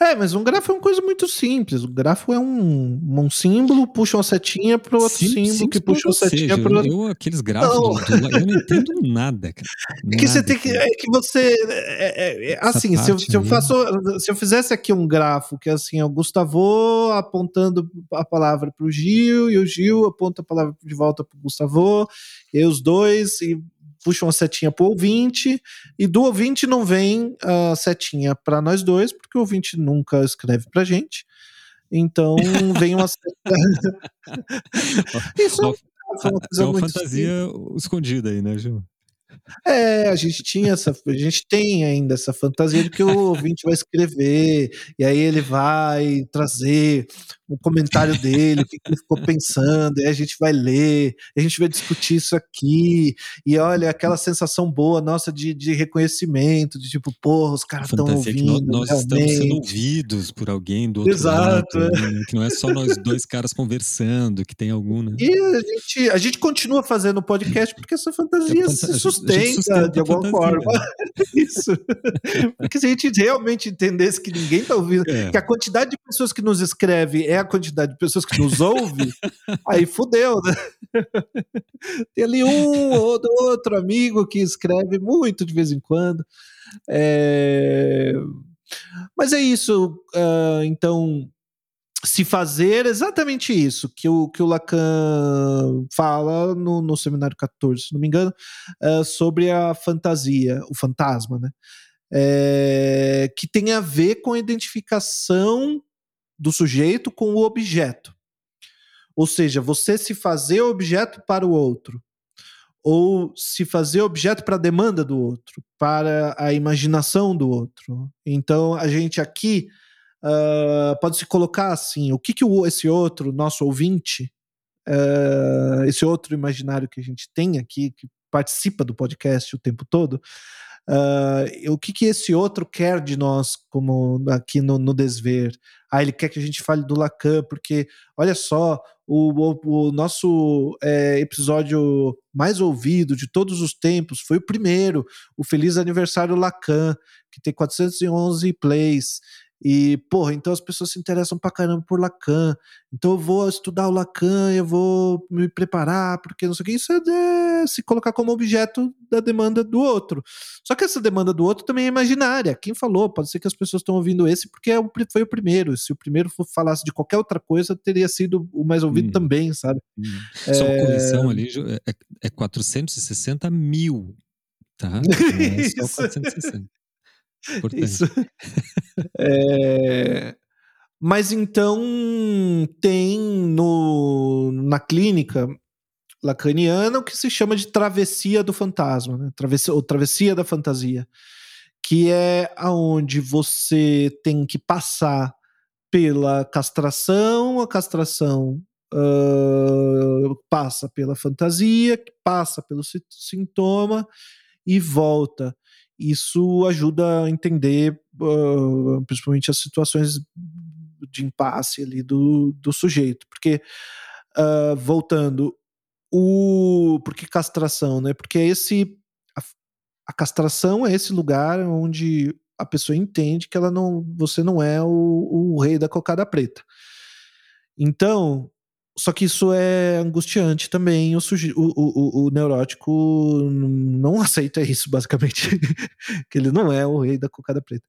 É, mas um grafo é uma coisa muito simples. O grafo é um, um símbolo, puxa uma setinha para o outro Sim, símbolo, que puxa uma setinha para outro. Eu, aqueles gráficos, não. Do, eu não entendo nada, cara. É que você tem que. É que você. É, é, é assim, se eu, se eu, faço. Se eu fizesse aqui um grafo que é assim, é o Gustavo apontando a palavra para o Gil, e o Gil aponta a palavra de volta para o Gustavo, e os dois, e puxa uma setinha pro ouvinte, e do ouvinte não vem a setinha para nós dois, porque o ouvinte nunca escreve pra gente. Então vem uma Isso é uma, é uma fantasia simples. escondida aí, né, Gil? É, a gente tinha essa, a gente tem ainda essa fantasia de que o ouvinte vai escrever, e aí ele vai trazer o comentário dele, o que ele ficou pensando, e aí a gente vai ler, a gente vai discutir isso aqui, e olha, aquela sensação boa nossa de, de reconhecimento, de tipo, porra, os caras estão ouvindo. nós, nós estamos sendo ouvidos por alguém do outro Exato, lado, é. né? que não é só nós dois caras conversando, que tem algum, né? E a gente, a gente continua fazendo podcast porque essa fantasia é, se sustenta, sustenta de alguma forma. Isso. Porque se a gente realmente entendesse que ninguém está ouvindo, é. que a quantidade de pessoas que nos escreve é a quantidade de pessoas que nos ouve, aí fudeu, né? Tem ali um ou outro amigo que escreve muito de vez em quando. É... Mas é isso. Uh, então, se fazer exatamente isso que o, que o Lacan fala no, no seminário 14, se não me engano, uh, sobre a fantasia, o fantasma, né? É, que tem a ver com a identificação do sujeito com o objeto. Ou seja, você se fazer objeto para o outro, ou se fazer objeto para a demanda do outro, para a imaginação do outro. Então, a gente aqui uh, pode se colocar assim: o que, que o, esse outro, nosso ouvinte, uh, esse outro imaginário que a gente tem aqui, que participa do podcast o tempo todo, Uh, o que, que esse outro quer de nós, como aqui no, no Desver? Ah, ele quer que a gente fale do Lacan, porque olha só, o, o, o nosso é, episódio mais ouvido de todos os tempos foi o primeiro, o Feliz Aniversário Lacan, que tem 411 plays. E, porra, então as pessoas se interessam pra caramba por Lacan. Então eu vou estudar o Lacan, eu vou me preparar, porque não sei o que. Isso é de, se colocar como objeto da demanda do outro. Só que essa demanda do outro também é imaginária. Quem falou? Pode ser que as pessoas estão ouvindo esse porque é foi o primeiro. Se o primeiro falasse de qualquer outra coisa, teria sido o mais ouvido hum. também, sabe? Hum. É... Só a correção ali é, é 460 mil, tá? É só 460. Isso. é... Mas então tem no, na clínica lacaniana o que se chama de travessia do fantasma, né? travessia, ou travessia da fantasia, que é aonde você tem que passar pela castração, a castração uh, passa pela fantasia, passa pelo sintoma e volta. Isso ajuda a entender, uh, principalmente, as situações de impasse ali do, do sujeito. Porque, uh, voltando, o por que castração, né? Porque é esse a, a, castração é esse lugar onde a pessoa entende que ela não, você não é o, o rei da cocada preta. Então, só que isso é angustiante também. O, o, o, o neurótico não aceita isso, basicamente. que ele não é o rei da cocada preta.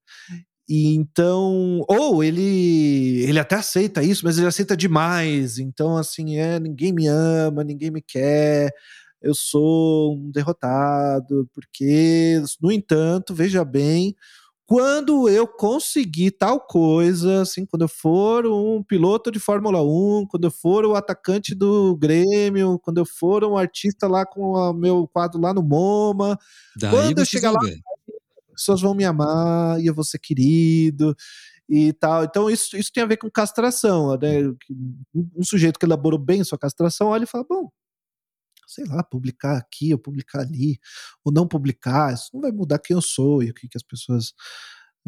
E então, ou ele ele até aceita isso, mas ele aceita demais. Então, assim, é ninguém me ama, ninguém me quer. Eu sou um derrotado, porque, no entanto, veja bem, quando eu conseguir tal coisa, assim, quando eu for um piloto de Fórmula 1, quando eu for o atacante do Grêmio, quando eu for um artista lá com o meu quadro lá no MoMA, Daí quando eu chegar lá, as pessoas vão me amar e eu vou ser querido e tal. Então isso, isso tem a ver com castração, né? Um sujeito que elaborou bem sua castração olha e fala, bom, sei lá, publicar aqui ou publicar ali, ou não publicar, isso não vai mudar quem eu sou e o que, que as pessoas,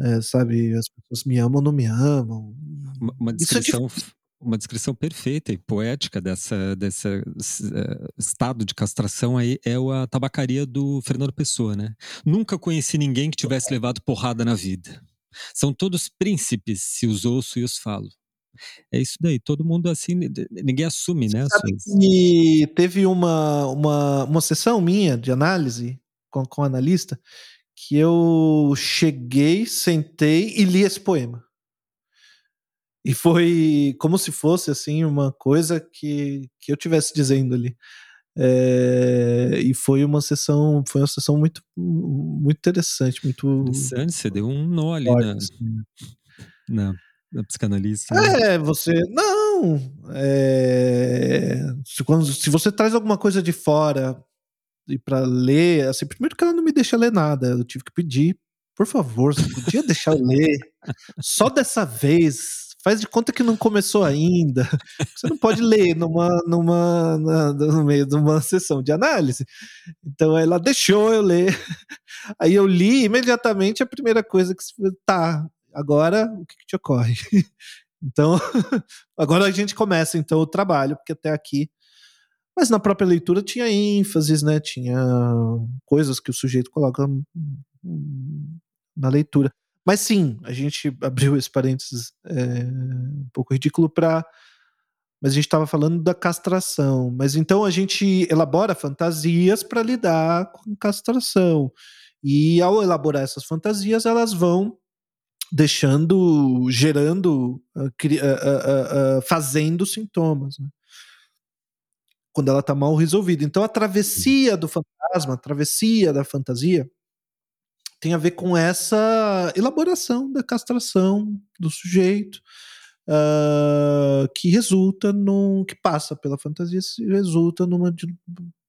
é, sabe, as pessoas me amam ou não me amam. Uma, uma é descrição. É uma descrição perfeita e poética dessa, desse uh, estado de castração aí é a tabacaria do Fernando Pessoa, né? Nunca conheci ninguém que tivesse levado porrada na vida. São todos príncipes, se os ouço e os falo. É isso daí, todo mundo assim, ninguém assume, né? E teve uma, uma, uma sessão minha de análise com, com o analista que eu cheguei, sentei e li esse poema. E foi como se fosse assim uma coisa que, que eu tivesse dizendo ali. É, e foi uma sessão, foi uma sessão muito, muito interessante, muito interessante. Você deu um nó ali na, assim. na, da psicanalista. Né? É, você. Não! É, se, quando, se você traz alguma coisa de fora e para ler, assim, primeiro que ela não me deixa ler nada, eu tive que pedir, por favor, você podia deixar eu ler, só dessa vez, faz de conta que não começou ainda, você não pode ler numa, numa, na, no meio de uma sessão de análise, então ela deixou eu ler, aí eu li imediatamente a primeira coisa que, tá, agora o que, que te ocorre? Então, agora a gente começa então o trabalho, porque até aqui mas na própria leitura tinha ênfases, né? Tinha coisas que o sujeito coloca na leitura. Mas sim, a gente abriu esse parênteses é, um pouco ridículo para. Mas a gente estava falando da castração. Mas então a gente elabora fantasias para lidar com castração. E ao elaborar essas fantasias, elas vão deixando, gerando, uh, uh, uh, fazendo sintomas. Né? quando ela está mal resolvida. Então a travessia do fantasma, a travessia da fantasia, tem a ver com essa elaboração da castração do sujeito, que resulta num. que passa pela fantasia, resulta numa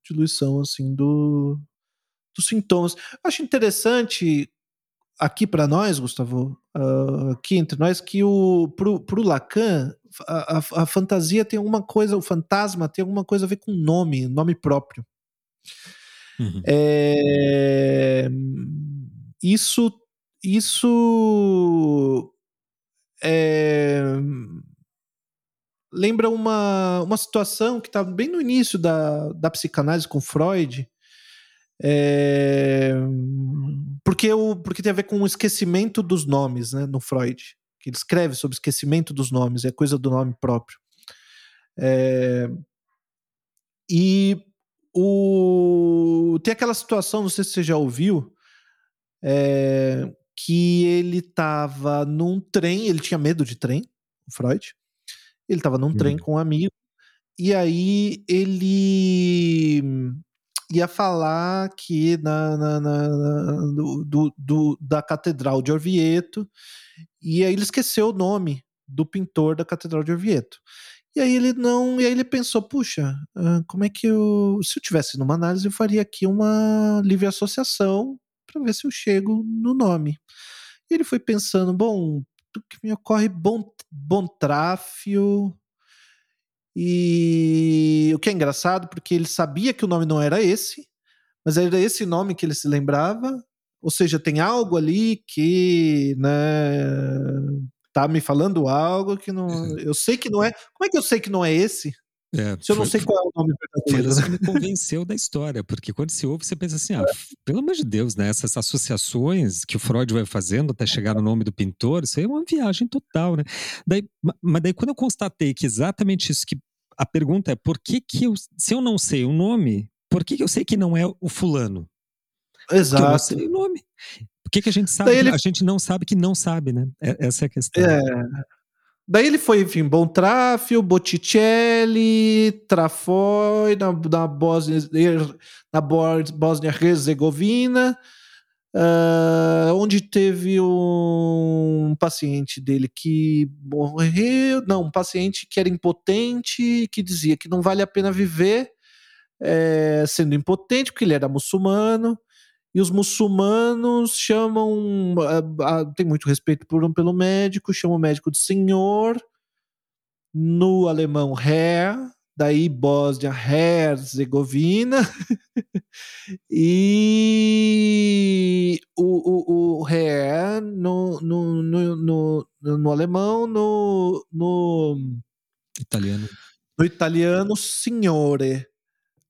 diluição assim do, dos sintomas. Acho interessante aqui para nós, Gustavo, uh, aqui entre nós, que o pro, pro Lacan a, a, a, fantasia tem alguma coisa, o fantasma tem alguma coisa a ver com nome, nome próprio. Uhum. É, isso, isso é, lembra uma, uma situação que está bem no início da, da psicanálise com Freud, é, porque, o, porque tem a ver com o esquecimento dos nomes né, no Freud que ele escreve sobre esquecimento dos nomes, é coisa do nome próprio. É, e o, tem aquela situação, não sei se você já ouviu, é, que ele estava num trem, ele tinha medo de trem, o Freud. Ele estava num trem com um amigo, e aí ele ia falar que na, na, na, na do, do, da Catedral de Orvieto e aí ele esqueceu o nome do pintor da Catedral de Orvieto. E aí ele não, e aí ele pensou, puxa, como é que eu, se eu tivesse numa análise, eu faria aqui uma livre associação para ver se eu chego no nome. E ele foi pensando, bom, o que me ocorre bom, bom tráfio. E o que é engraçado, porque ele sabia que o nome não era esse, mas era esse nome que ele se lembrava, ou seja, tem algo ali que, né, tá me falando algo que não. Uhum. Eu sei que não é. Como é que eu sei que não é esse? É, eu não sei qual é o nome verdadeiro. Que me convenceu da história, porque quando se ouve, você pensa assim, ah, pelo amor de Deus, né? Essas associações que o Freud vai fazendo até chegar no nome do pintor, isso aí é uma viagem total, né? Daí, mas daí quando eu constatei que exatamente isso que a pergunta é por que que eu, se eu não sei o nome, por que que eu sei que não é o fulano? Exato. Porque eu não sei o nome. Por que, que a gente sabe? Ele... A gente não sabe que não sabe, né? É, essa é a questão. É. Daí ele foi, enfim, Bom Tráfio, Botticelli, Trafoi, na, na Bósnia, na Bósnia-Herzegovina, uh, onde teve um paciente dele que morreu, não, um paciente que era impotente, que dizia que não vale a pena viver é, sendo impotente, porque ele era muçulmano, e os muçulmanos chamam, a, a, tem muito respeito por, pelo médico, chamam o médico de senhor, no alemão Herr, daí Bósnia Herzegovina, e o, o, o Herr no, no, no, no, no alemão, no, no italiano. No italiano, signore.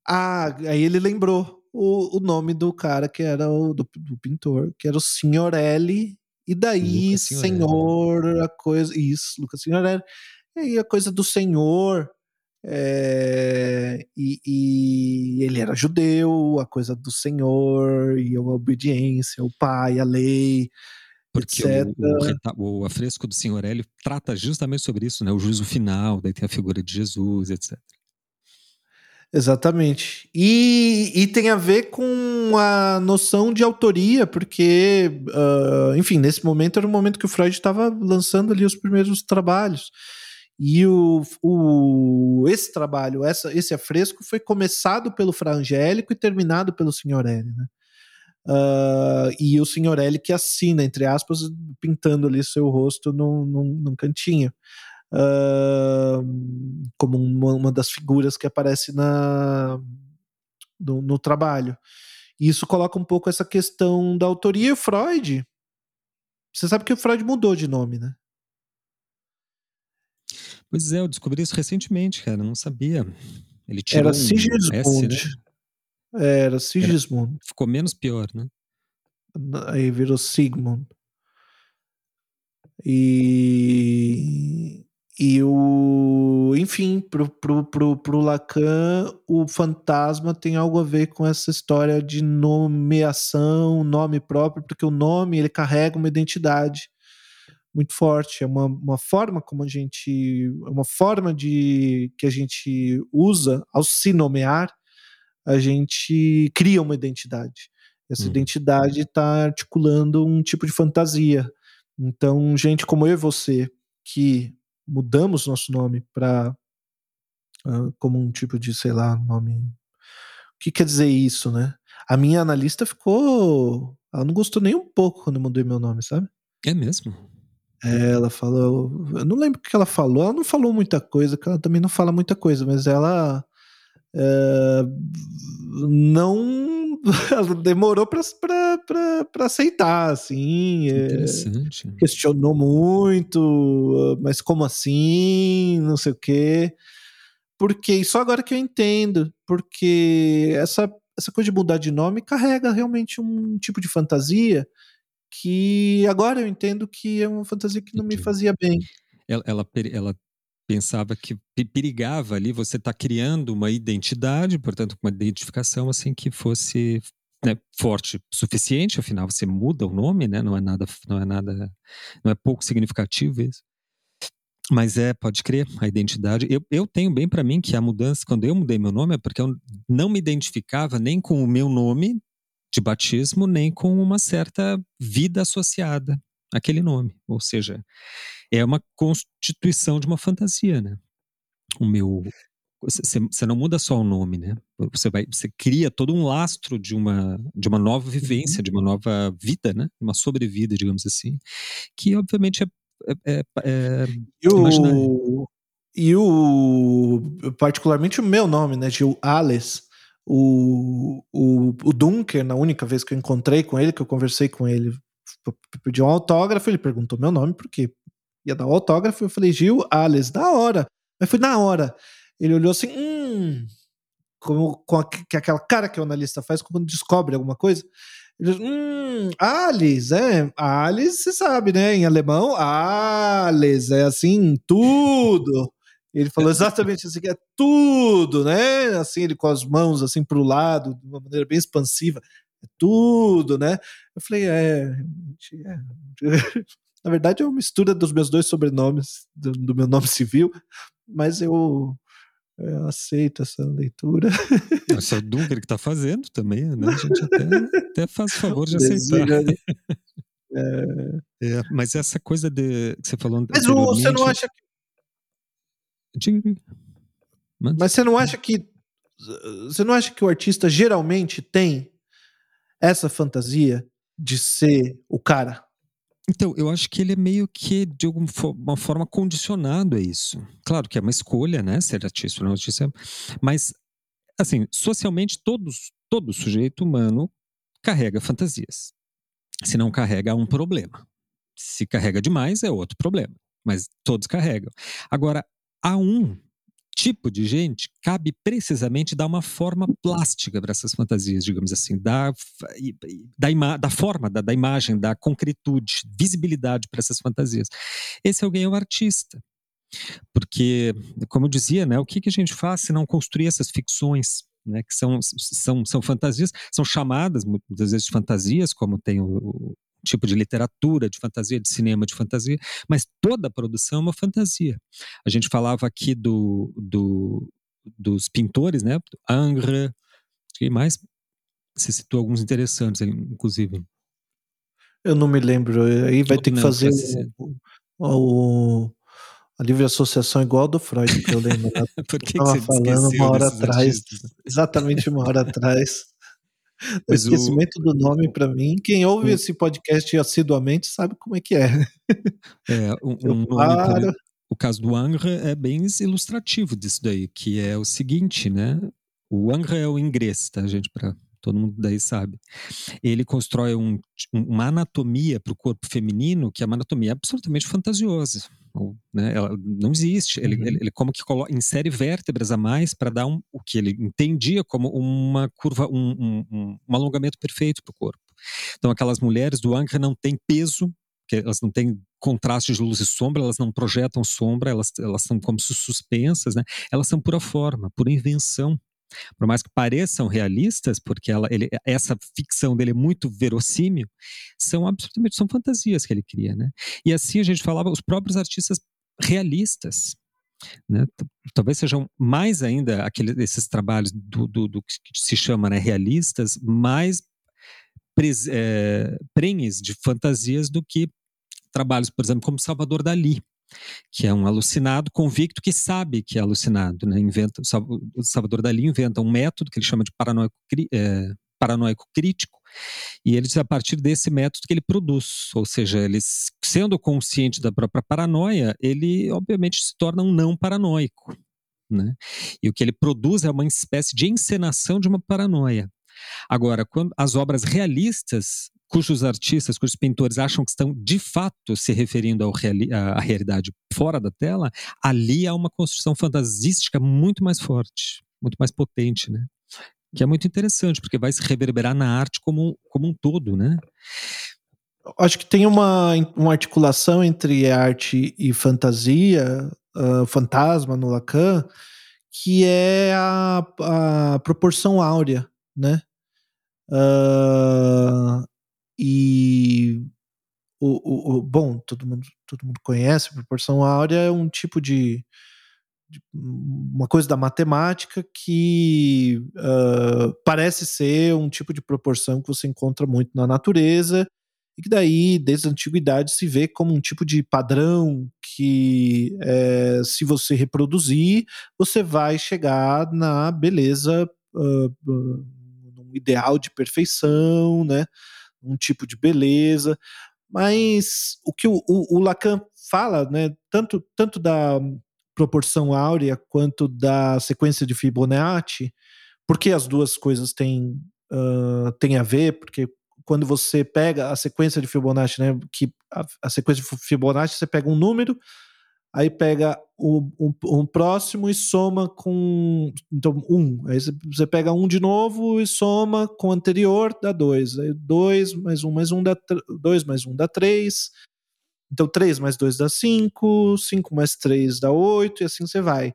Ah, aí ele lembrou o, o nome do cara que era o do, do pintor, que era o Signorelli, e daí senhor, a coisa. Isso, Lucas Signorelli. E aí a coisa do senhor. É, e, e, ele era judeu, a coisa do senhor, e a obediência, o pai, a lei. Porque o, o, o, afresco do Signorelli trata justamente sobre isso, né? O juízo final, daí tem a figura de Jesus, etc. Exatamente. E, e tem a ver com a noção de autoria, porque, uh, enfim, nesse momento era o momento que o Freud estava lançando ali os primeiros trabalhos. E o, o, esse trabalho, essa, esse afresco, foi começado pelo Fra Angélico e terminado pelo Signorelli, né? Uh, e o Signorelli que assina, entre aspas, pintando ali seu rosto num, num, num cantinho. Uh, como uma, das figuras que aparece na, no, no trabalho. E isso coloca um pouco essa questão da autoria. E o Freud, você sabe que o Freud mudou de nome, né? Pois é, eu descobri isso recentemente, cara, não sabia. Ele tirou Era Sigismund. Um S, né? Era Sigismund. Era, ficou menos pior, né? Aí virou Sigmund. E e o, enfim, pro, pro, pro, pro Lacan, o fantasma tem algo a ver com essa história de nomeação, nome próprio, porque o nome ele carrega uma identidade muito forte, é uma, uma forma como a gente, é uma forma de que a gente usa ao se nomear, a gente cria uma identidade. Essa uhum. identidade está articulando um tipo de fantasia. Então, gente como eu e você, que mudamos nosso nome para uh, como um tipo de, sei lá, nome. O que quer dizer isso, né? A minha analista ficou. Ela não gostou nem um pouco quando eu mudei meu nome, sabe? É mesmo? É, ela falou. Eu não lembro o que ela falou. Ela não falou muita coisa, que ela também não fala muita coisa, mas ela. É, não demorou para aceitar, assim. É, interessante. É, questionou muito, mas como assim? Não sei o quê. Porque só agora que eu entendo, porque essa, essa coisa de mudar de nome carrega realmente um tipo de fantasia que agora eu entendo que é uma fantasia que não me fazia bem. Ela, ela, ela pensava que perigava ali você estar tá criando uma identidade, portanto, uma identificação assim que fosse né, forte suficiente, afinal você muda o nome, né? Não é nada, não é nada, não é pouco significativo isso. Mas é, pode crer, a identidade. Eu, eu tenho bem para mim que a mudança, quando eu mudei meu nome, é porque eu não me identificava nem com o meu nome de batismo, nem com uma certa vida associada àquele nome. Ou seja, é uma constituição de uma fantasia, né? O meu você não muda só o nome, né? Você vai, você cria todo um lastro de uma de uma nova vivência, uhum. de uma nova vida, né? Uma sobrevida, digamos assim, que obviamente é, é, é, é e o, e o particularmente o meu nome, né? De Alice, o, o, o Dunker, na única vez que eu encontrei com ele, que eu conversei com ele, pedi um autógrafo, ele perguntou meu nome, porque ia dar o autógrafo, eu falei, Gil, Alice, da hora. Mas foi na hora. Ele olhou assim, hum, como, com a, que aquela cara que o analista faz quando descobre alguma coisa. Ele hum, Alice, é, Alice, você sabe, né? Em alemão, Alice, é assim, tudo. Ele falou exatamente assim, é tudo, né? Assim, ele com as mãos assim para o lado, de uma maneira bem expansiva, tudo, né? Eu falei, é, realmente, é. Na verdade, é uma mistura dos meus dois sobrenomes, do, do meu nome civil, mas eu, eu aceito essa leitura. Esse é o Dunker que está fazendo também, né? A gente até, até faz o favor de aceitar. É... É, mas essa coisa de que você falou. Mas você não acha que. Mas você não acha que. Você não acha que o artista geralmente tem essa fantasia de ser o cara? Então, eu acho que ele é meio que, de alguma forma, condicionado a isso. Claro que é uma escolha, né? Ser artista ou não artista. Mas, assim, socialmente, todos, todo sujeito humano carrega fantasias. Se não carrega, há um problema. Se carrega demais, é outro problema. Mas todos carregam. Agora, há um tipo de gente cabe precisamente dar uma forma plástica para essas fantasias, digamos assim, da, ima, da forma, da, da imagem, da concretude, visibilidade para essas fantasias. Esse alguém é o artista. Porque, como eu dizia, né, o que, que a gente faz se não construir essas ficções né, que são, são, são fantasias, são chamadas muitas vezes de fantasias, como tem o, tipo de literatura de fantasia, de cinema de fantasia, mas toda a produção é uma fantasia. A gente falava aqui do, do dos pintores, né? Angre, e mais. Você citou alguns interessantes, inclusive. Eu não me lembro. Aí vai ter que fazer o, o, a livre associação igual do Freud, que eu lembro. Né? Por que, que você falando uma hora atrás, artistas? exatamente uma hora atrás. O esquecimento o... do nome para mim. Quem ouve esse podcast assiduamente sabe como é que é. É, um, um nome, o caso do Angra é bem ilustrativo disso daí, que é o seguinte, né? O Angra é o inglês, tá, gente? Para todo mundo daí sabe. Ele constrói um, uma anatomia para o corpo feminino que é uma anatomia absolutamente fantasiosa. Ou, né, ela não existe. Ele, uhum. ele, ele, como que coloca, insere vértebras a mais para dar um, o que ele entendia como uma curva, um, um, um alongamento perfeito para o corpo. Então, aquelas mulheres do Angra não têm peso, que elas não têm contraste de luz e sombra, elas não projetam sombra, elas, elas são como suspensas, né? Elas são pura forma, pura invenção por mais que pareçam realistas, porque ela, ele, essa ficção dele é muito verossímil, são absolutamente são fantasias que ele cria, né? E assim a gente falava os próprios artistas realistas, né? Talvez sejam mais ainda aqueles esses trabalhos do, do, do, que se chama né, realistas, mais é, prenhes de fantasias do que trabalhos, por exemplo, como Salvador Dali, que é um alucinado convicto que sabe que é alucinado. Né? Inventa, o Salvador Dali inventa um método que ele chama de paranoico, é, paranoico crítico, e ele diz a partir desse método que ele produz, ou seja, ele sendo consciente da própria paranoia, ele obviamente se torna um não paranoico. Né? E o que ele produz é uma espécie de encenação de uma paranoia. Agora, quando as obras realistas cujos artistas, cujos pintores acham que estão de fato se referindo reali à realidade fora da tela, ali há uma construção fantasística muito mais forte, muito mais potente, né? Que é muito interessante, porque vai se reverberar na arte como, como um todo, né? Acho que tem uma, uma articulação entre arte e fantasia, uh, fantasma no Lacan, que é a, a proporção áurea, né? Uh, e o, o, o, bom, todo mundo, todo mundo conhece, proporção áurea é um tipo de, de uma coisa da matemática que uh, parece ser um tipo de proporção que você encontra muito na natureza e que daí, desde a antiguidade, se vê como um tipo de padrão que, é, se você reproduzir, você vai chegar na beleza, uh, ideal de perfeição, né? um tipo de beleza, mas o que o, o, o Lacan fala, né, tanto, tanto da proporção áurea quanto da sequência de Fibonacci, porque as duas coisas têm, uh, têm a ver, porque quando você pega a sequência de Fibonacci, né, que a, a sequência de Fibonacci, você pega um número, aí pega um, um, um, próximo e soma com. Então, um. Aí você pega um de novo e soma com o anterior, dá dois. Aí dois mais um mais um dá dois mais um dá três. Então, três mais dois dá cinco, cinco mais três dá oito, e assim você vai.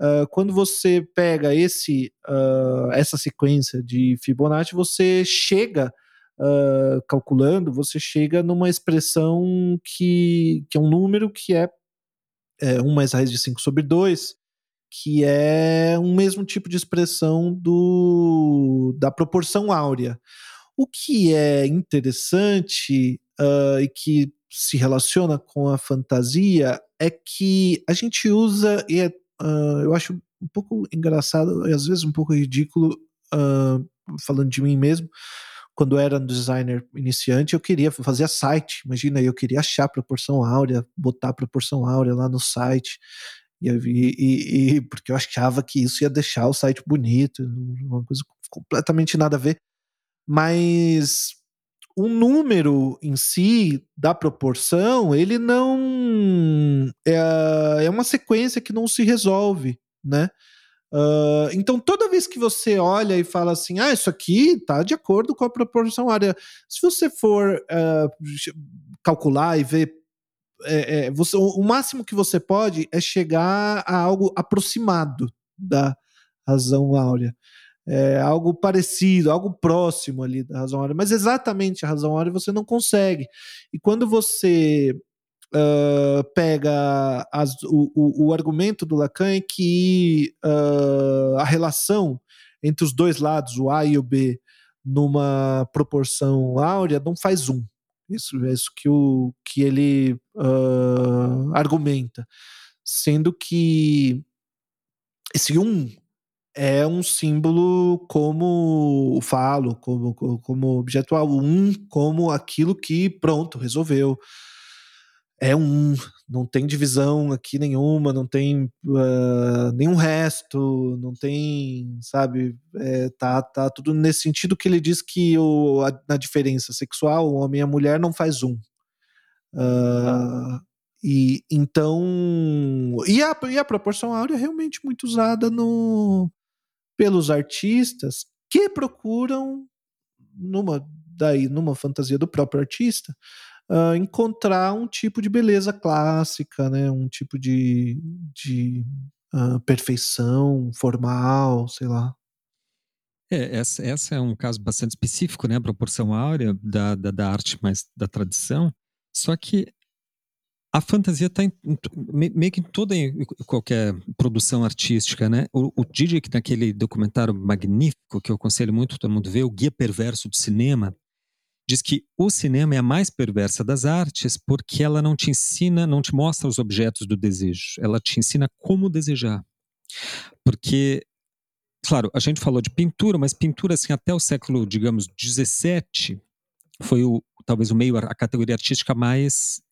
Uh, quando você pega esse, uh, essa sequência de Fibonacci, você chega uh, calculando, você chega numa expressão que, que é um número que é é, 1 mais raiz de 5 sobre 2, que é um mesmo tipo de expressão do, da proporção áurea. O que é interessante uh, e que se relaciona com a fantasia é que a gente usa, e é, uh, eu acho um pouco engraçado e às vezes um pouco ridículo, uh, falando de mim mesmo, quando era um designer iniciante, eu queria fazer site. Imagina, eu queria achar proporção áurea, botar proporção áurea lá no site. E, e, e, porque eu achava que isso ia deixar o site bonito, uma coisa completamente nada a ver. Mas o número em si da proporção, ele não é, é uma sequência que não se resolve, né? Uh, então, toda vez que você olha e fala assim, ah, isso aqui está de acordo com a proporção área, se você for uh, calcular e ver, é, é, você, o, o máximo que você pode é chegar a algo aproximado da razão áurea. É, algo parecido, algo próximo ali da razão áurea, mas exatamente a razão áurea você não consegue. E quando você uh, pega as, o, o, o, argumento do Lacan é que uh, a relação entre os dois lados, o A e o B, numa proporção áurea, não faz um. Isso é isso que, o, que ele uh, argumenta. sendo que esse um é um símbolo como o falo, como, como objetual, um como aquilo que, pronto, resolveu. É um, não tem divisão aqui nenhuma, não tem uh, nenhum resto, não tem, sabe, é, tá, tá tudo nesse sentido que ele diz que o, a, na diferença sexual, o homem e a mulher não faz um. Uh, e então. E a, e a proporção áurea é realmente muito usada no, pelos artistas que procuram, numa, daí, numa fantasia do próprio artista, uh, encontrar um tipo de beleza clássica, né? um tipo de, de uh, perfeição formal, sei lá. É, essa, essa é um caso bastante específico, né? A proporção áurea da, da, da arte mais da tradição. Só que a fantasia está meio que em toda qualquer produção artística, né? O, o Didic, naquele documentário magnífico que eu aconselho muito todo mundo ver, o Guia Perverso do Cinema, diz que o cinema é a mais perversa das artes porque ela não te ensina, não te mostra os objetos do desejo, ela te ensina como desejar. Porque, claro, a gente falou de pintura, mas pintura, assim, até o século, digamos, 17, foi o, talvez o meio, a categoria artística mais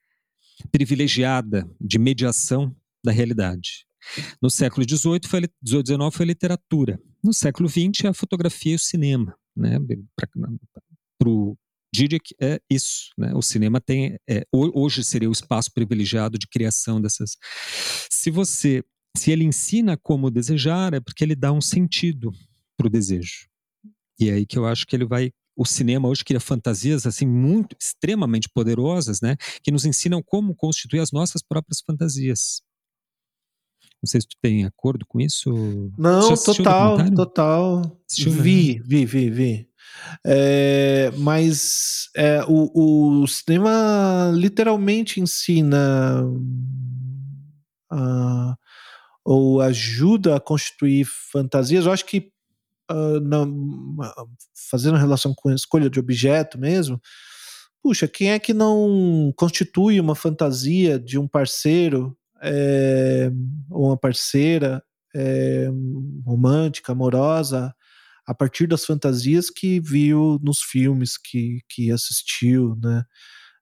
privilegiada de mediação da realidade. No século XVIII, foi, XVIII, XIX foi a literatura. No século XX, a fotografia e o cinema. Né? Para Didic é isso. Né? O cinema tem. É, hoje seria o espaço privilegiado de criação dessas. Se você. Se ele ensina como desejar, é porque ele dá um sentido para o desejo. E é aí que eu acho que ele vai o cinema hoje cria fantasias assim muito extremamente poderosas, né, que nos ensinam como constituir as nossas próprias fantasias. Não sei se tu tem acordo com isso. Não, total, total. Assistiu, vi, né? vi, vi, vi. É, mas é, o, o, cinema literalmente ensina uh, ou ajuda a constituir fantasias. Eu acho que uh, na, fazendo relação com a escolha de objeto mesmo, puxa, quem é que não constitui uma fantasia de um parceiro é, ou uma parceira é, romântica, amorosa, a partir das fantasias que viu nos filmes que, que assistiu, né?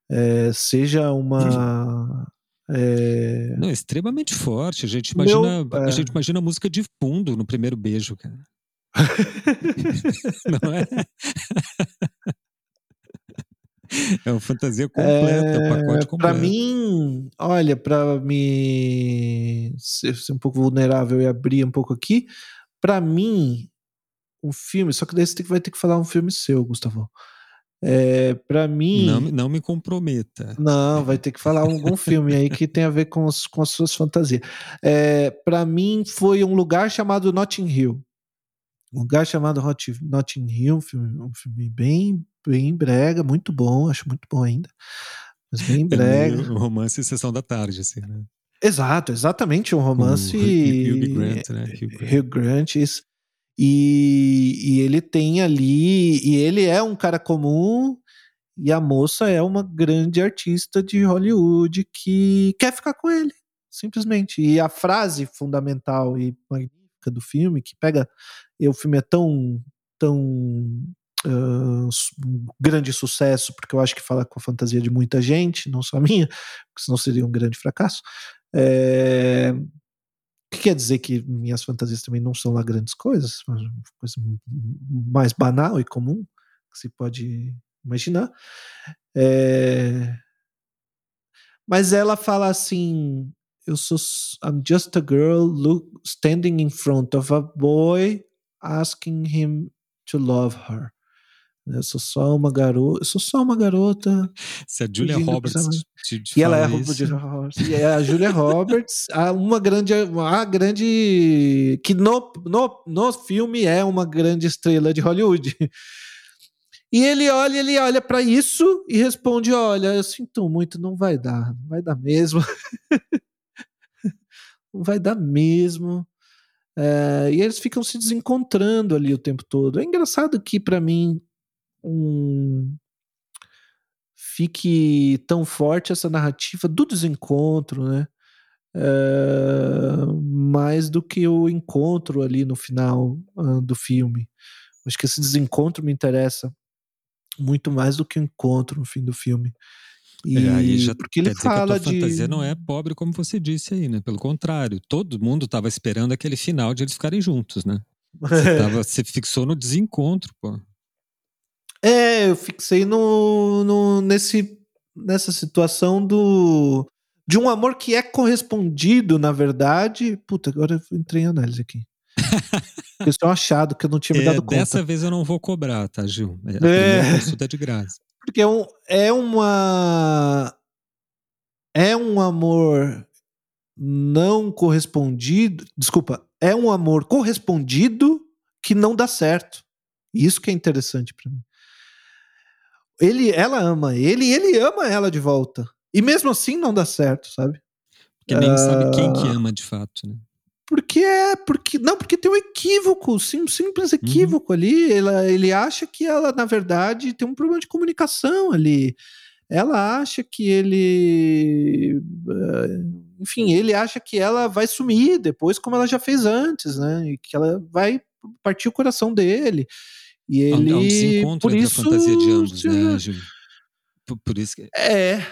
É, seja uma. É... Não, extremamente forte. A gente imagina, Meu, é... a gente imagina a música de fundo no primeiro beijo, cara. Não é? É uma fantasia completa, é, pacote completo. Para mim, olha, para me ser, ser, um pouco vulnerável e abrir um pouco aqui, para mim, um filme, só que daí você vai ter que falar um filme seu, Gustavo. É, para mim. Não, não me comprometa. Não, vai ter que falar algum filme aí que tem a ver com, os, com as suas fantasias. É, para mim, foi um lugar chamado Notting Hill. Um lugar chamado Hot, Notting Hill, um filme, um filme bem, bem brega, muito bom, acho muito bom ainda. Mas bem é brega. É um romance Sessão da Tarde, assim, né? Exato, exatamente, um romance. Hugh Grant, né? Hugh Grant. Hugh Grant isso. E, e ele tem ali. E ele é um cara comum, e a moça é uma grande artista de Hollywood que quer ficar com ele, simplesmente. E a frase fundamental e magnífica do filme, que pega e o filme é tão, tão uh, grande sucesso, porque eu acho que fala com a fantasia de muita gente, não só a minha, porque senão seria um grande fracasso. É, que quer dizer que minhas fantasias também não são lá grandes coisas, coisa mais banal e comum que se pode imaginar. É, mas ela fala assim: eu sou I'm just a girl look, standing in front of a boy asking him to love her. Eu sou só uma garota, eu sou só uma garota. Se a Julia Roberts te, te e ela é a Julia Roberts, e é a Julia Roberts, uma grande, uma grande que no, no, no filme é uma grande estrela de Hollywood. E ele olha, ele olha para isso e responde: "Olha, eu sinto muito, não vai dar, não vai dar mesmo. não vai dar mesmo. É, e eles ficam se desencontrando ali o tempo todo. É engraçado que, para mim, um, fique tão forte essa narrativa do desencontro, né? uh, mais do que o encontro ali no final uh, do filme. Acho que esse desencontro me interessa muito mais do que o encontro no fim do filme. E é, aí já porque ele fala que a de fantasia não é pobre como você disse aí, né? Pelo contrário, todo mundo estava esperando aquele final de eles ficarem juntos, né? Você, tava, você fixou no desencontro, pô. É, eu fixei no, no nesse nessa situação do de um amor que é correspondido, na verdade. Puta, agora eu entrei em análise aqui. eu estou achado que eu não tinha me é, dado conta. Dessa vez eu não vou cobrar, tá, Gil? É, consulta é de graça. Porque é, um, é uma. É um amor não correspondido. Desculpa, é um amor correspondido que não dá certo. Isso que é interessante para mim. Ele, ela ama ele e ele ama ela de volta. E mesmo assim não dá certo, sabe? Porque nem uh... sabe quem que ama de fato, né? Porque é, porque não, porque tem um equívoco, sim, um simples equívoco uhum. ali. Ela, ele acha que ela, na verdade, tem um problema de comunicação ali. Ela acha que ele, uh, enfim, ele acha que ela vai sumir depois, como ela já fez antes, né? E que ela vai partir o coração dele. E ele, há um desencontro por isso, a fantasia de ambos, né, Júlio? Por, por, isso que... É.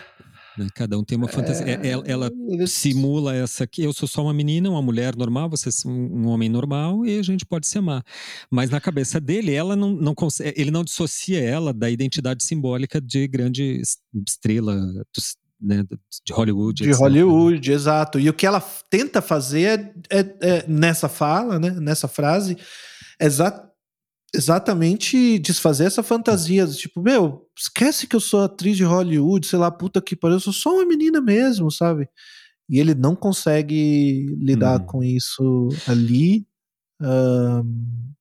Né, cada um tem uma fantasia. É, ela, ela simula essa aqui. Eu sou só uma menina, uma mulher normal, você é um homem normal e a gente pode se amar. Mas na cabeça dele, ela não, não ele não dissocia ela da identidade simbólica de grande estrela né, de Hollywood. De etc. Hollywood, exato. E o que ela tenta fazer é, é, é nessa fala, né, nessa frase, é exato exatamente desfazer essa fantasia. Tipo, meu, esquece que eu sou atriz de Hollywood, sei lá, puta que pariu, eu sou só uma menina mesmo, sabe? E ele não consegue lidar hum. com isso ali. Um,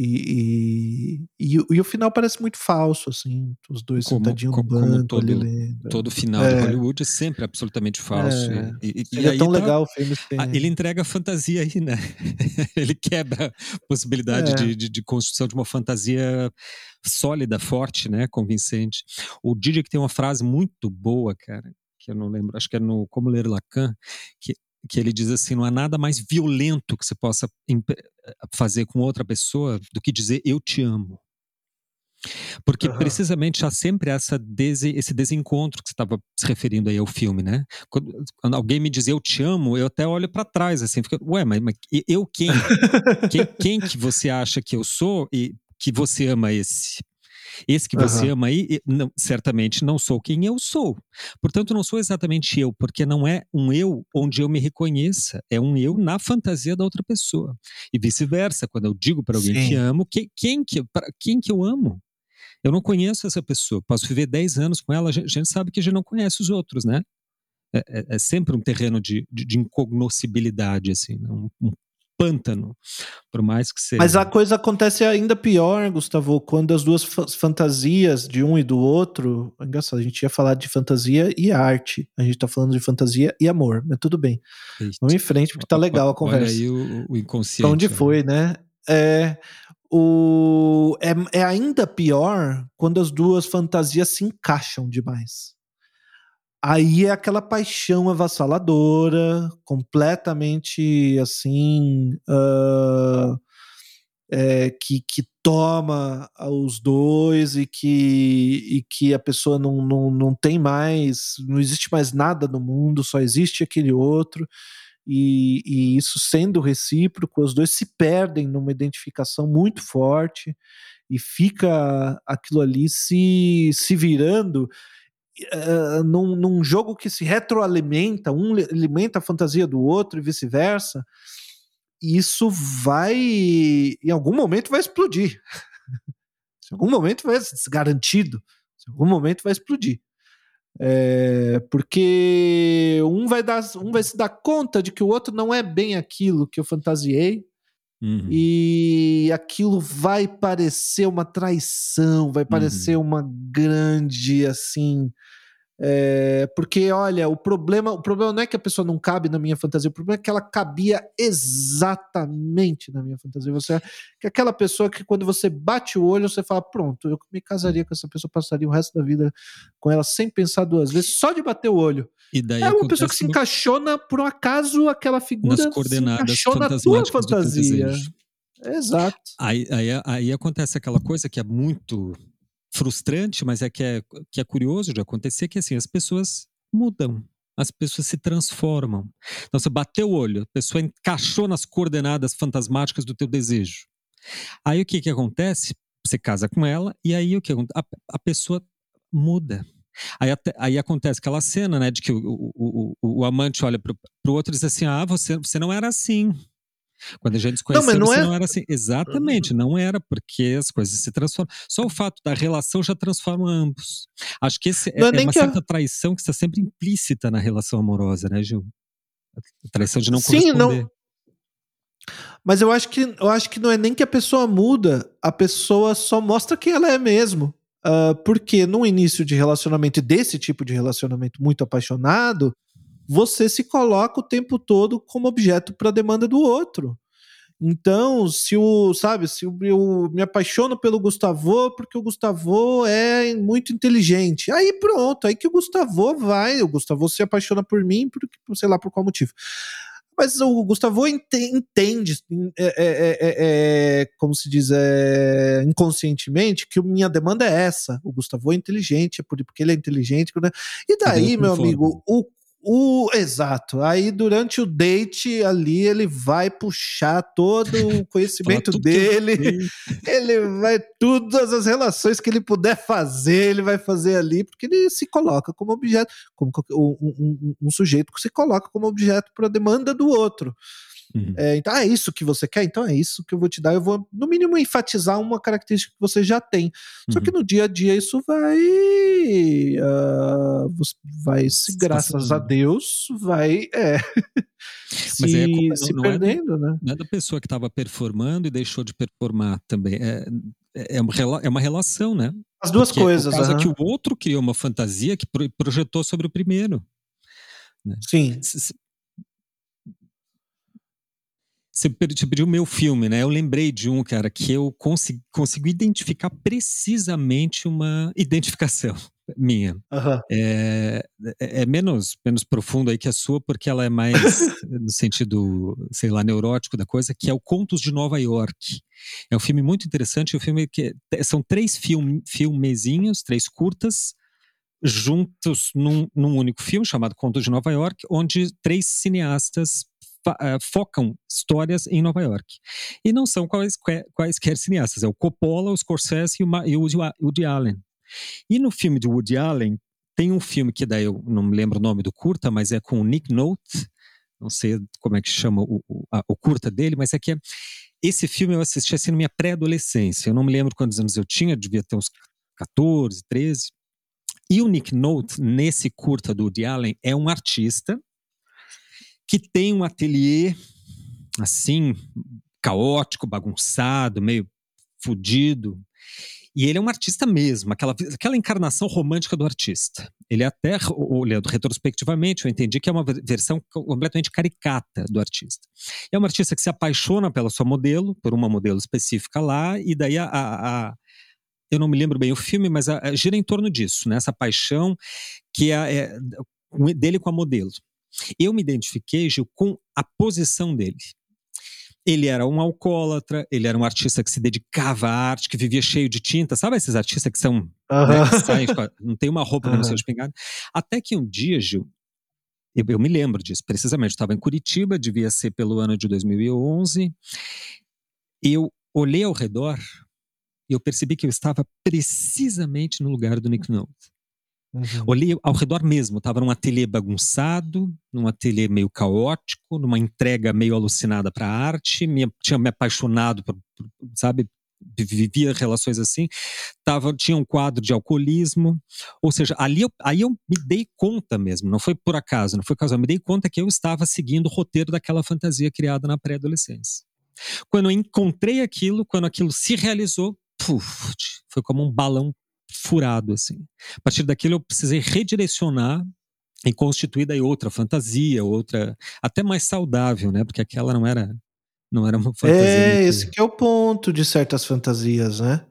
e, e, e, e, o final parece muito falso, assim, os dois como, sentadinhos no banco como todo, ali Todo final é. de Hollywood é sempre absolutamente falso. É, e, e, é tão tá, legal o filme. Ele entrega fantasia aí, né? ele quebra a possibilidade é. de, de, de, construção de uma fantasia sólida, forte, né? Convincente. O Didi que tem uma frase muito boa, cara, que eu não lembro, acho que é no Como Ler Lacan, que que ele diz assim: não há nada mais violento que você possa fazer com outra pessoa do que dizer eu te amo. Porque uhum. precisamente há sempre essa dese, esse desencontro que você estava se referindo aí ao filme, né? Quando, quando, alguém me diz eu te amo, eu até olho para trás assim, fico, ué, mas, mas eu quem? quem? quem? que você acha que eu sou e que você ama esse? Esse que você uhum. ama aí, não, certamente não sou quem eu sou. Portanto, não sou exatamente eu, porque não é um eu onde eu me reconheça, é um eu na fantasia da outra pessoa. E vice-versa, quando eu digo para alguém Sim. que amo, que, quem, que, pra, quem que eu amo? Eu não conheço essa pessoa, posso viver 10 anos com ela, a gente, sabe que a gente não conhece os outros, né? É, é, é sempre um terreno de, de, de incognoscibilidade, assim, né? um, um pântano, por mais que seja. Mas a coisa acontece ainda pior, Gustavo, quando as duas fantasias de um e do outro. É engraçado, a gente ia falar de fantasia e arte. A gente tá falando de fantasia e amor, mas tudo bem. Eita. Vamos em frente, porque tá legal a conversa. Olha aí o, o inconsciente. Pra onde né? foi, né? É, o, é, é ainda pior quando as duas fantasias se encaixam demais. Aí é aquela paixão avassaladora, completamente assim, uh, é, que, que toma os dois e que, e que a pessoa não, não, não tem mais, não existe mais nada no mundo, só existe aquele outro. E, e isso sendo recíproco, os dois se perdem numa identificação muito forte e fica aquilo ali se, se virando uh, num, num, jogo que se retroalimenta, um alimenta a fantasia do outro e vice-versa, isso vai, em algum momento, vai explodir. em algum momento vai garantido. Em algum momento vai explodir. É, porque um vai, dar, um vai se dar conta de que o outro não é bem aquilo que eu fantasiei, Uhum. E aquilo vai parecer uma traição, vai parecer uhum. uma grande, assim, É, porque, olha, o problema, o problema não é que a pessoa não cabe na minha fantasia, o problema é que ela cabia exatamente na minha fantasia. Você é que aquela pessoa que quando você bate o olho, você fala, pronto, eu me casaria com essa pessoa, passaria o resto da vida com ela sem pensar duas vezes, só de bater o olho. é uma pessoa que se encaixona por um acaso aquela figura nas coordenadas se na tua fantasia. Exato. Aí, aí, aí acontece aquela coisa que é muito frustrante, mas é que é, que é curioso de acontecer, que assim, as pessoas mudam, as pessoas se transformam. Então você bateu o olho, a pessoa encaixou nas coordenadas fantasmáticas do teu desejo. Aí o que que acontece? Você casa com ela e aí o que a, a pessoa muda. Aí, até, aí acontece aquela cena, né, de que o, o, o, o amante olha para o outro e diz assim: Ah, você, você não era assim. Quando a gente se conheceu, não, não, é... não era assim. Exatamente, não era, porque as coisas se transformam. Só o fato da relação já transforma ambos. Acho que esse é, é, é uma certa eu... traição que está sempre implícita na relação amorosa, né, Gil? A traição de não Sim, corresponder. Não... Mas eu acho, que, eu acho que não é nem que a pessoa muda, a pessoa só mostra quem ela é mesmo. Uh, porque no início de relacionamento, desse tipo de relacionamento muito apaixonado, você se coloca o tempo todo como objeto para a demanda do outro. Então, se o, sabe, se eu me apaixono pelo Gustavo porque o Gustavo é muito inteligente, aí pronto, aí que o Gustavo vai, o Gustavo se apaixona por mim, por, sei lá por qual motivo. Mas o Gustavo entende, é, é, é, é, como se diz, é, inconscientemente, que minha demanda é essa. O Gustavo é inteligente, é porque ele é inteligente. Né? E daí, meu amigo, o o, exato. Aí durante o date ali ele vai puxar todo o conhecimento dele. Ele vai todas as relações que ele puder fazer, ele vai fazer ali, porque ele se coloca como objeto, como um, um, um sujeito que se coloca como objeto para a demanda do outro. Uhum. É, então, ah, é isso que você quer? Então é isso que eu vou te dar. Eu vou, no mínimo, enfatizar uma característica que você já tem. Só que uhum. no dia a dia isso vai. Uh, vai, se graças a Deus, vai. É, Mas se, é, se não perdendo, é da, né? Não é da pessoa que estava performando e deixou de performar também. É, é, uma, é uma relação, né? As duas Porque coisas. Por causa uhum. que o outro criou uma fantasia que projetou sobre o primeiro. Né? Sim. Você pediu meu filme, né? Eu lembrei de um, cara, que eu consegui, consigo identificar precisamente uma identificação minha. Uhum. É, é, menos, menos profundo aí que a sua, porque ela é mais no sentido, sei lá, neurótico da coisa, que é o Contos de Nova York. É um filme muito interessante, é um filme que são três film, filmezinhos, três curtas, juntos num, num único filme chamado Contos de Nova York, onde três cineastas focam histórias em Nova York. E não são quaisquer, quaisquer cineastas, é o Coppola, o Scorsese e o, e o Woody Allen. E no filme de Woody Allen, tem um filme que daí eu não me lembro o nome do curta, mas é com o Nick Note, não sei como é que chama o, o, a, o curta dele, mas é que é, esse filme eu assisti assim na minha pré-adolescência, eu não me lembro quantos anos eu tinha, devia ter uns 14, 13, e o Nick Note, nesse curta do Woody Allen, é um artista que tem um ateliê assim, caótico, bagunçado, meio fudido. E ele é um artista mesmo, aquela, aquela encarnação romântica do artista. Ele até, olhando retrospectivamente, eu entendi que é uma versão completamente caricata do artista. É um artista que se apaixona pela sua modelo, por uma modelo específica lá, e daí a, a, a eu não me lembro bem o filme, mas a, gira em torno disso, né? essa paixão que é, é dele com a modelo. Eu me identifiquei, Gil, com a posição dele. Ele era um alcoólatra, ele era um artista que se dedicava à arte, que vivia cheio de tinta. Sabe esses artistas que são. Uh -huh. né, saem, não tem uma roupa uh -huh. não seja espingarda? Até que um dia, Gil, eu, eu me lembro disso, precisamente. Estava em Curitiba, devia ser pelo ano de 2011. Eu olhei ao redor e eu percebi que eu estava precisamente no lugar do Nick Nolte. Uhum. Olhei ao redor mesmo, estava num ateliê bagunçado, num ateliê meio caótico, numa entrega meio alucinada para a arte, me, tinha me apaixonado por, por, sabe, vivia relações assim, tava, tinha um quadro de alcoolismo, ou seja, ali eu, aí eu me dei conta mesmo, não foi por acaso, não foi casual, me dei conta que eu estava seguindo o roteiro daquela fantasia criada na pré-adolescência. Quando eu encontrei aquilo, quando aquilo se realizou, puf, foi como um balão furado, assim. A partir daquilo eu precisei redirecionar e constituir daí outra fantasia, outra até mais saudável, né? Porque aquela não era não era uma fantasia. É, muito... esse que é o ponto de certas fantasias, né?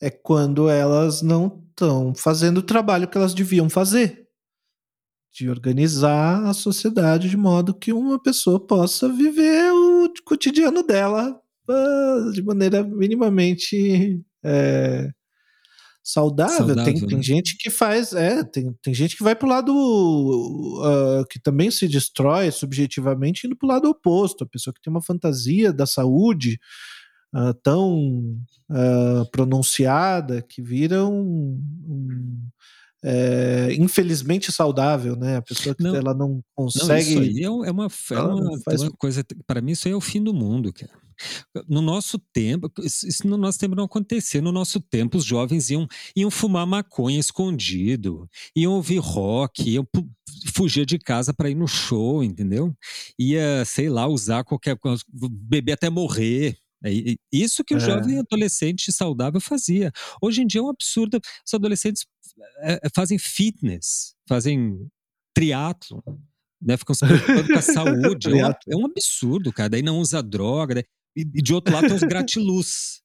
É quando elas não estão fazendo o trabalho que elas deviam fazer. De organizar a sociedade de modo que uma pessoa possa viver o cotidiano dela uh, de maneira minimamente é, saudável. saudável tem, né? tem gente que faz, é, tem, tem gente que vai pro lado uh, que também se destrói subjetivamente, indo pro lado oposto. A pessoa que tem uma fantasia da saúde uh, tão uh, pronunciada que vira um, um é, infelizmente saudável, né? A pessoa que não, ela não consegue. Não, isso aí é, é uma, é uma, faz... uma coisa. Para mim, isso aí é o fim do mundo, cara. No nosso tempo, isso no nosso tempo não acontecia. No nosso tempo, os jovens iam, iam fumar maconha escondido, iam ouvir rock, iam fugir de casa para ir no show, entendeu? Ia, sei lá, usar qualquer coisa, beber até morrer. É isso que o é. jovem adolescente saudável fazia. Hoje em dia é um absurdo. Os adolescentes é, é fazem fitness, fazem triatlo, né? Ficam se preocupando com a saúde. é, um, é, um, absurdo, cara. Daí não usa droga. Né? E, de outro lado tem os gratiluz.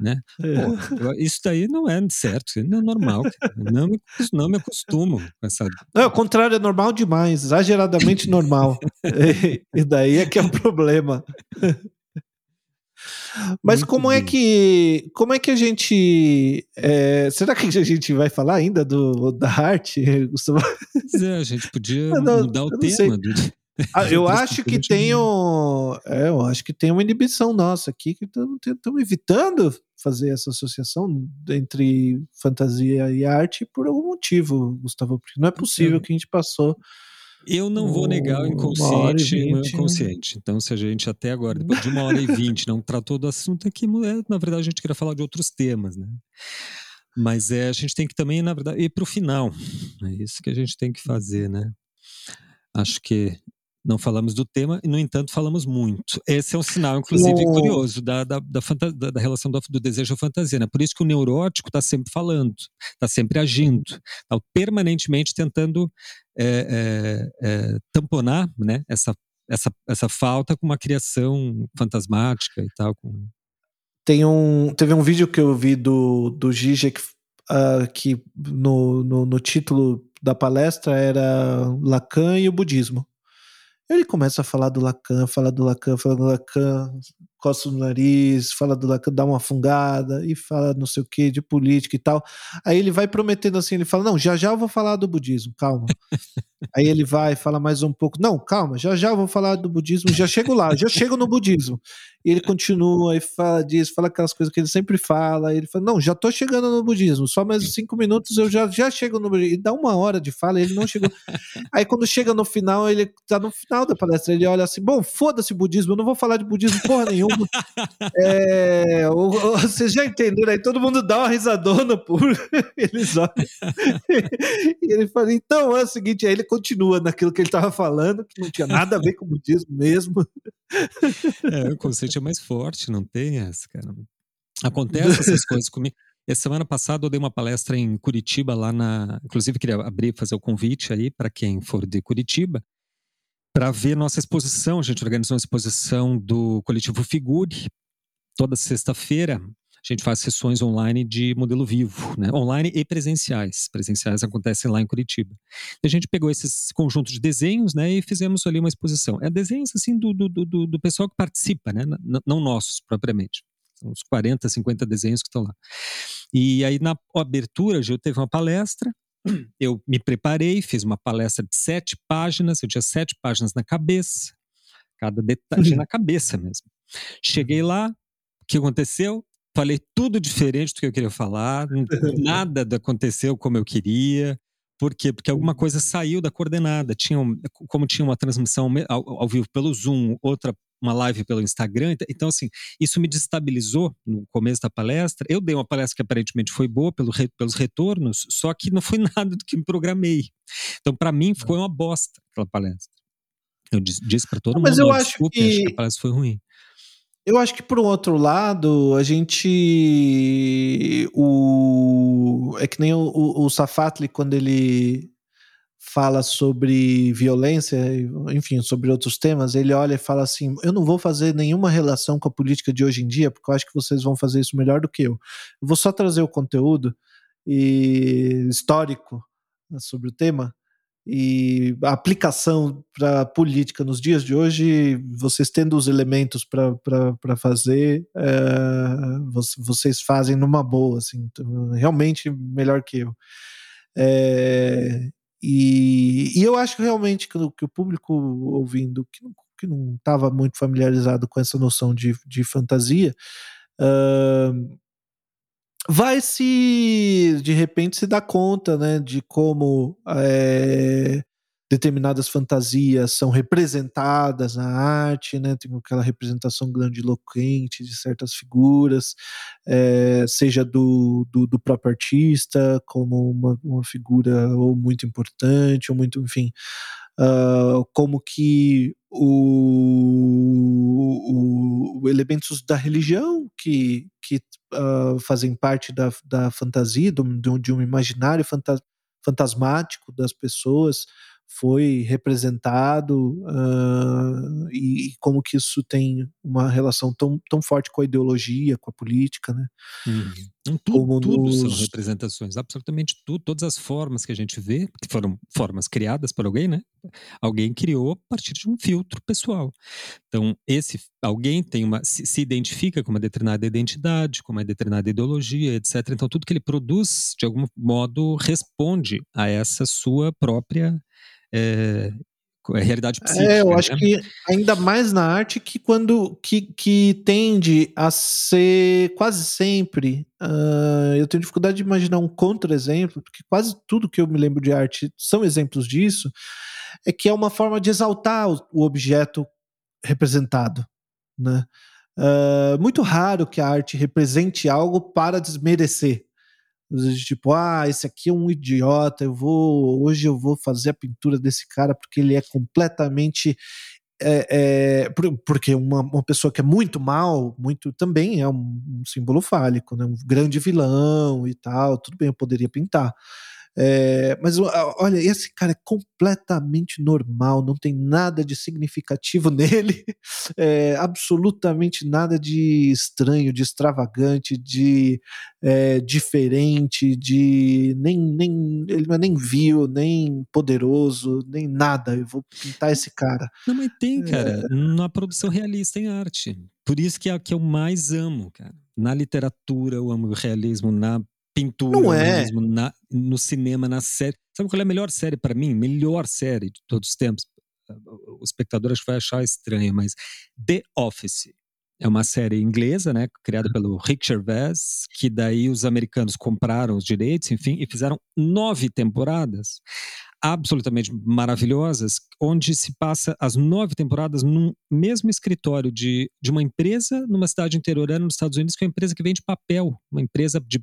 Né? É. Pô, isso daí não é certo, não é normal. Não me, não me acostumo com essa. Não, ao contrário, é normal demais, exageradamente normal. e, e daí é que é o problema. Mas Muito como é bem. é que como é que a gente é, será que a gente vai falar ainda do da arte, Gustavo? Pois é, a gente podia não, mudar o tema. Do, ah, eu acho que tem um, é, eu acho que tem uma inibição nossa aqui que estamos evitando fazer essa associação entre fantasia e arte por algum motivo, Gustavo. Porque não é possível que a gente passou eu não vou negar o inconsciente e o inconsciente. Então, se a gente até agora, depois de uma hora e vinte, não tratou do assunto, é que, na verdade, a gente queria falar de outros temas, né? Mas é, a gente tem que também, na verdade, ir para o final. É isso que a gente tem que fazer, né? Acho que não falamos do tema e, no entanto, falamos muito. Esse é um sinal, inclusive, no... curioso da, da, da, da relação do, do, desejo à fantasia. Né? Por isso que o neurótico está sempre falando, está sempre agindo, está permanentemente tentando é, é, é, tamponar né? essa, essa, essa falta com uma criação fantasmática e tal. Com... Tem um, teve um vídeo que eu vi do, do Zizek uh, que no, no, no título da palestra era Lacan e o budismo. Ele começa a falar do Lacan, fala do Lacan, fala do Lacan, coça no nariz, fala do dá uma fungada e fala não sei o que de política e tal. Aí ele vai prometendo assim, ele fala: Não, já já eu vou falar do budismo, calma. Aí ele vai, fala mais um pouco: Não, calma, já já eu vou falar do budismo, já chego lá, já chego no budismo. E ele continua e fala disso, fala aquelas coisas que ele sempre fala. ele fala: Não, já tô chegando no budismo, só mais cinco minutos eu já, já chego no budismo. E dá uma hora de fala, ele não chegou. Aí quando chega no final, ele tá no final da palestra, ele olha assim: Bom, foda-se budismo, eu não vou falar de budismo porra nenhuma. É, o, o, vocês já entenderam aí? Todo mundo dá uma risadona por eles olham. e ele fala: Então é o seguinte, aí ele continua naquilo que ele estava falando, que não tinha nada a ver com o budismo mesmo. É, o conceito é mais forte, não tem essa, cara. Acontece essas coisas comigo. Essa semana passada eu dei uma palestra em Curitiba, lá na. Inclusive, queria abrir fazer o convite aí para quem for de Curitiba, para ver nossa exposição. A gente organizou uma exposição do coletivo Figure. Toda sexta-feira a gente faz sessões online de modelo vivo, né? online e presenciais. Presenciais acontecem lá em Curitiba. A gente pegou esses conjuntos de desenhos né, e fizemos ali uma exposição. É desenhos assim do, do, do, do pessoal que participa, né? não nossos propriamente. São uns 40, 50 desenhos que estão lá. E aí, na abertura, eu teve uma palestra. Eu me preparei, fiz uma palestra de sete páginas. Eu tinha sete páginas na cabeça, cada detalhe na cabeça mesmo. Cheguei lá, o que aconteceu? falei tudo diferente do que eu queria falar, nada aconteceu como eu queria. Por quê? Porque alguma coisa saiu da coordenada. Tinha, como tinha uma transmissão ao, ao vivo pelo Zoom, outra uma live pelo Instagram. Então, assim, isso me destabilizou no começo da palestra. Eu dei uma palestra que aparentemente foi boa pelo, pelos retornos, só que não foi nada do que me programei. Então, para mim, foi uma bosta aquela palestra. Eu disse, disse para todo não, mundo, mas eu acho desculpe, que... acho que a palestra foi ruim. Eu acho que por um outro lado, a gente. O, é que nem o, o, o Safatli, quando ele fala sobre violência, enfim, sobre outros temas, ele olha e fala assim: Eu não vou fazer nenhuma relação com a política de hoje em dia, porque eu acho que vocês vão fazer isso melhor do que eu. Eu vou só trazer o conteúdo e histórico né, sobre o tema e a aplicação para a política nos dias de hoje, vocês tendo os elementos para fazer, é, vocês fazem numa boa, assim, então, realmente melhor que eu. É, e, e, eu acho realmente que, que o público ouvindo, que que não estava muito familiarizado com essa noção de, de fantasia, uh, vai se de repente se dar conta né, de como é, determinadas fantasias são representadas na arte, né, tem aquela representação grandiloquente de certas figuras, é, seja do, do, do, próprio artista como uma, uma figura ou muito importante ou muito, enfim, uh, como que o, o, elementos da religião que, que uh, fazem parte da, da fantasia, do, de um imaginário fantas, fantasmático das pessoas, foi representado uh, e, e, como que isso tem uma relação tão, tão forte com a ideologia, com a política, né? Uhum. Tudo, como tudo nos... são representações, absolutamente tudo, todas as formas que a gente vê, que foram formas criadas por alguém, né? Alguém criou a partir de um filtro pessoal. Então, esse alguém tem uma se, se identifica com uma determinada identidade, com uma determinada ideologia, etc. Então, tudo que ele produz, de algum modo, responde a essa sua própria é, é realidade psíquica. É, eu acho né? que ainda mais na arte que quando que, que tende a ser quase sempre. Uh, eu tenho dificuldade de imaginar um contra-exemplo, porque quase tudo que eu me lembro de arte são exemplos disso. É que é uma forma de exaltar o, objeto representado, né? Uh, muito raro que a arte represente algo para desmerecer tipo, ah, esse aqui é um idiota, eu vou hoje eu vou fazer a pintura desse cara porque ele é completamente é, é, porque uma, uma, pessoa que é muito mal, muito também é um, um símbolo fálico, né? um grande vilão e tal, tudo bem, eu poderia pintar. É, mas olha, esse cara é completamente normal, não tem nada de significativo nele, é, absolutamente nada de estranho, de extravagante, de é, diferente, de nem, nem ele não é nem vil, nem poderoso, nem nada. Eu vou pintar esse cara. Não, mas tem, é. cara, na produção realista em arte. Por isso que é a que eu mais amo, cara. Na literatura eu amo o realismo, na pintura, não é. mesmo, na, no cinema, na série. Sabe qual é a melhor série para mim? Melhor série de todos os tempos. O espectador acho que vai achar estranho, mas The Office. É uma série inglesa, né, criada pelo Rick Gervais, que daí os americanos compraram os direitos, enfim, e fizeram nove temporadas absolutamente maravilhosas, onde se passa as nove temporadas num mesmo escritório de, de uma empresa numa cidade interiorana nos Estados Unidos, que é uma empresa que vende papel, uma empresa de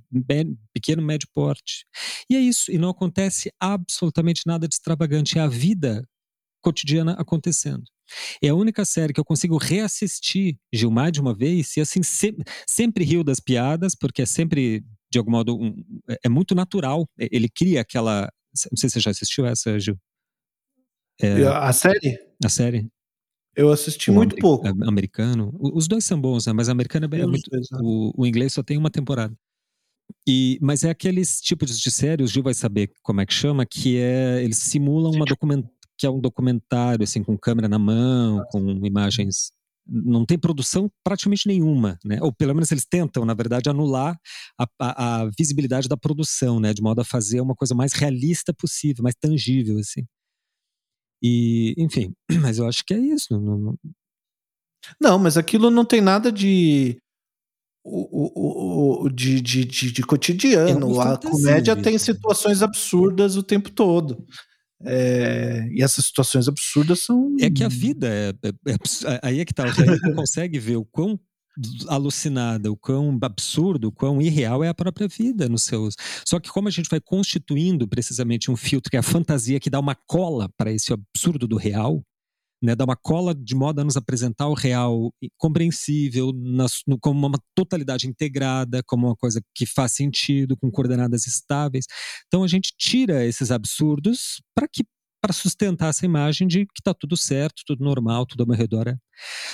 pequeno, médio porte. E é isso, e não acontece absolutamente nada de extravagante, é a vida cotidiana acontecendo. É a única série que eu consigo reassistir Gilmar de uma vez e assim se, sempre rio das piadas, porque é sempre de algum modo um, é, é muito natural. Ele cria aquela não sei se você já assistiu essa, Gil. É, a série? A série. Eu assisti o muito pouco. Americano. Os dois são bons, né? Mas americano é, é muito. Dois, né? o, o, inglês só tem uma temporada. E, mas é aqueles tipos de série, o Gil vai saber como é que chama, que é. Eles simulam uma document, que é um documentário, assim, com câmera na mão, com imagens não tem produção praticamente nenhuma, né? Ou pelo menos eles tentam, na verdade, anular a, a, a, visibilidade da produção, né? De modo a fazer uma coisa mais realista possível, mais tangível, assim. E, enfim, mas eu acho que é isso. Não, não... não mas aquilo não tem nada de o, o, o, de, de, de, de cotidiano. É a comédia tem situações absurdas o tempo todo. É, e essas situações absurdas são. É que a vida é. é, é aí é que tá. Não consegue ver o quão alucinada, o quão absurdo, o quão irreal é a própria vida nos seus. Só que como a gente vai constituindo precisamente um filtro que é a fantasia que dá uma cola para esse absurdo do real, né, dar uma cola de modo a nos apresentar o real compreensível, na, no, como uma totalidade integrada, como uma coisa que faz sentido, com coordenadas estáveis. Então a gente tira esses absurdos para que para sustentar essa imagem de que está tudo certo, tudo normal, tudo ao meu redor é.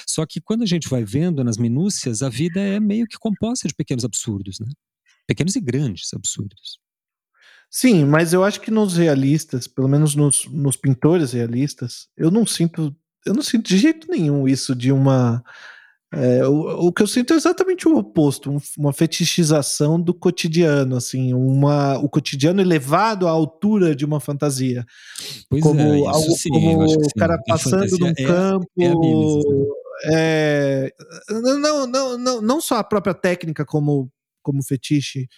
Só que quando a gente vai vendo nas minúcias, a vida é meio que composta de pequenos absurdos, né? Pequenos e grandes absurdos. Sim, mas eu acho que nos realistas, pelo menos nos, nos pintores realistas, eu não sinto, eu não sinto de jeito nenhum isso de uma é, o, o, que eu sinto é exatamente o oposto, um, uma fetichização do cotidiano, assim, uma, o cotidiano elevado à altura de uma fantasia. Pois como é, algo, sim, como o cara passando num é, campo. É, é não, não, não, não só a própria técnica como, como fetiche,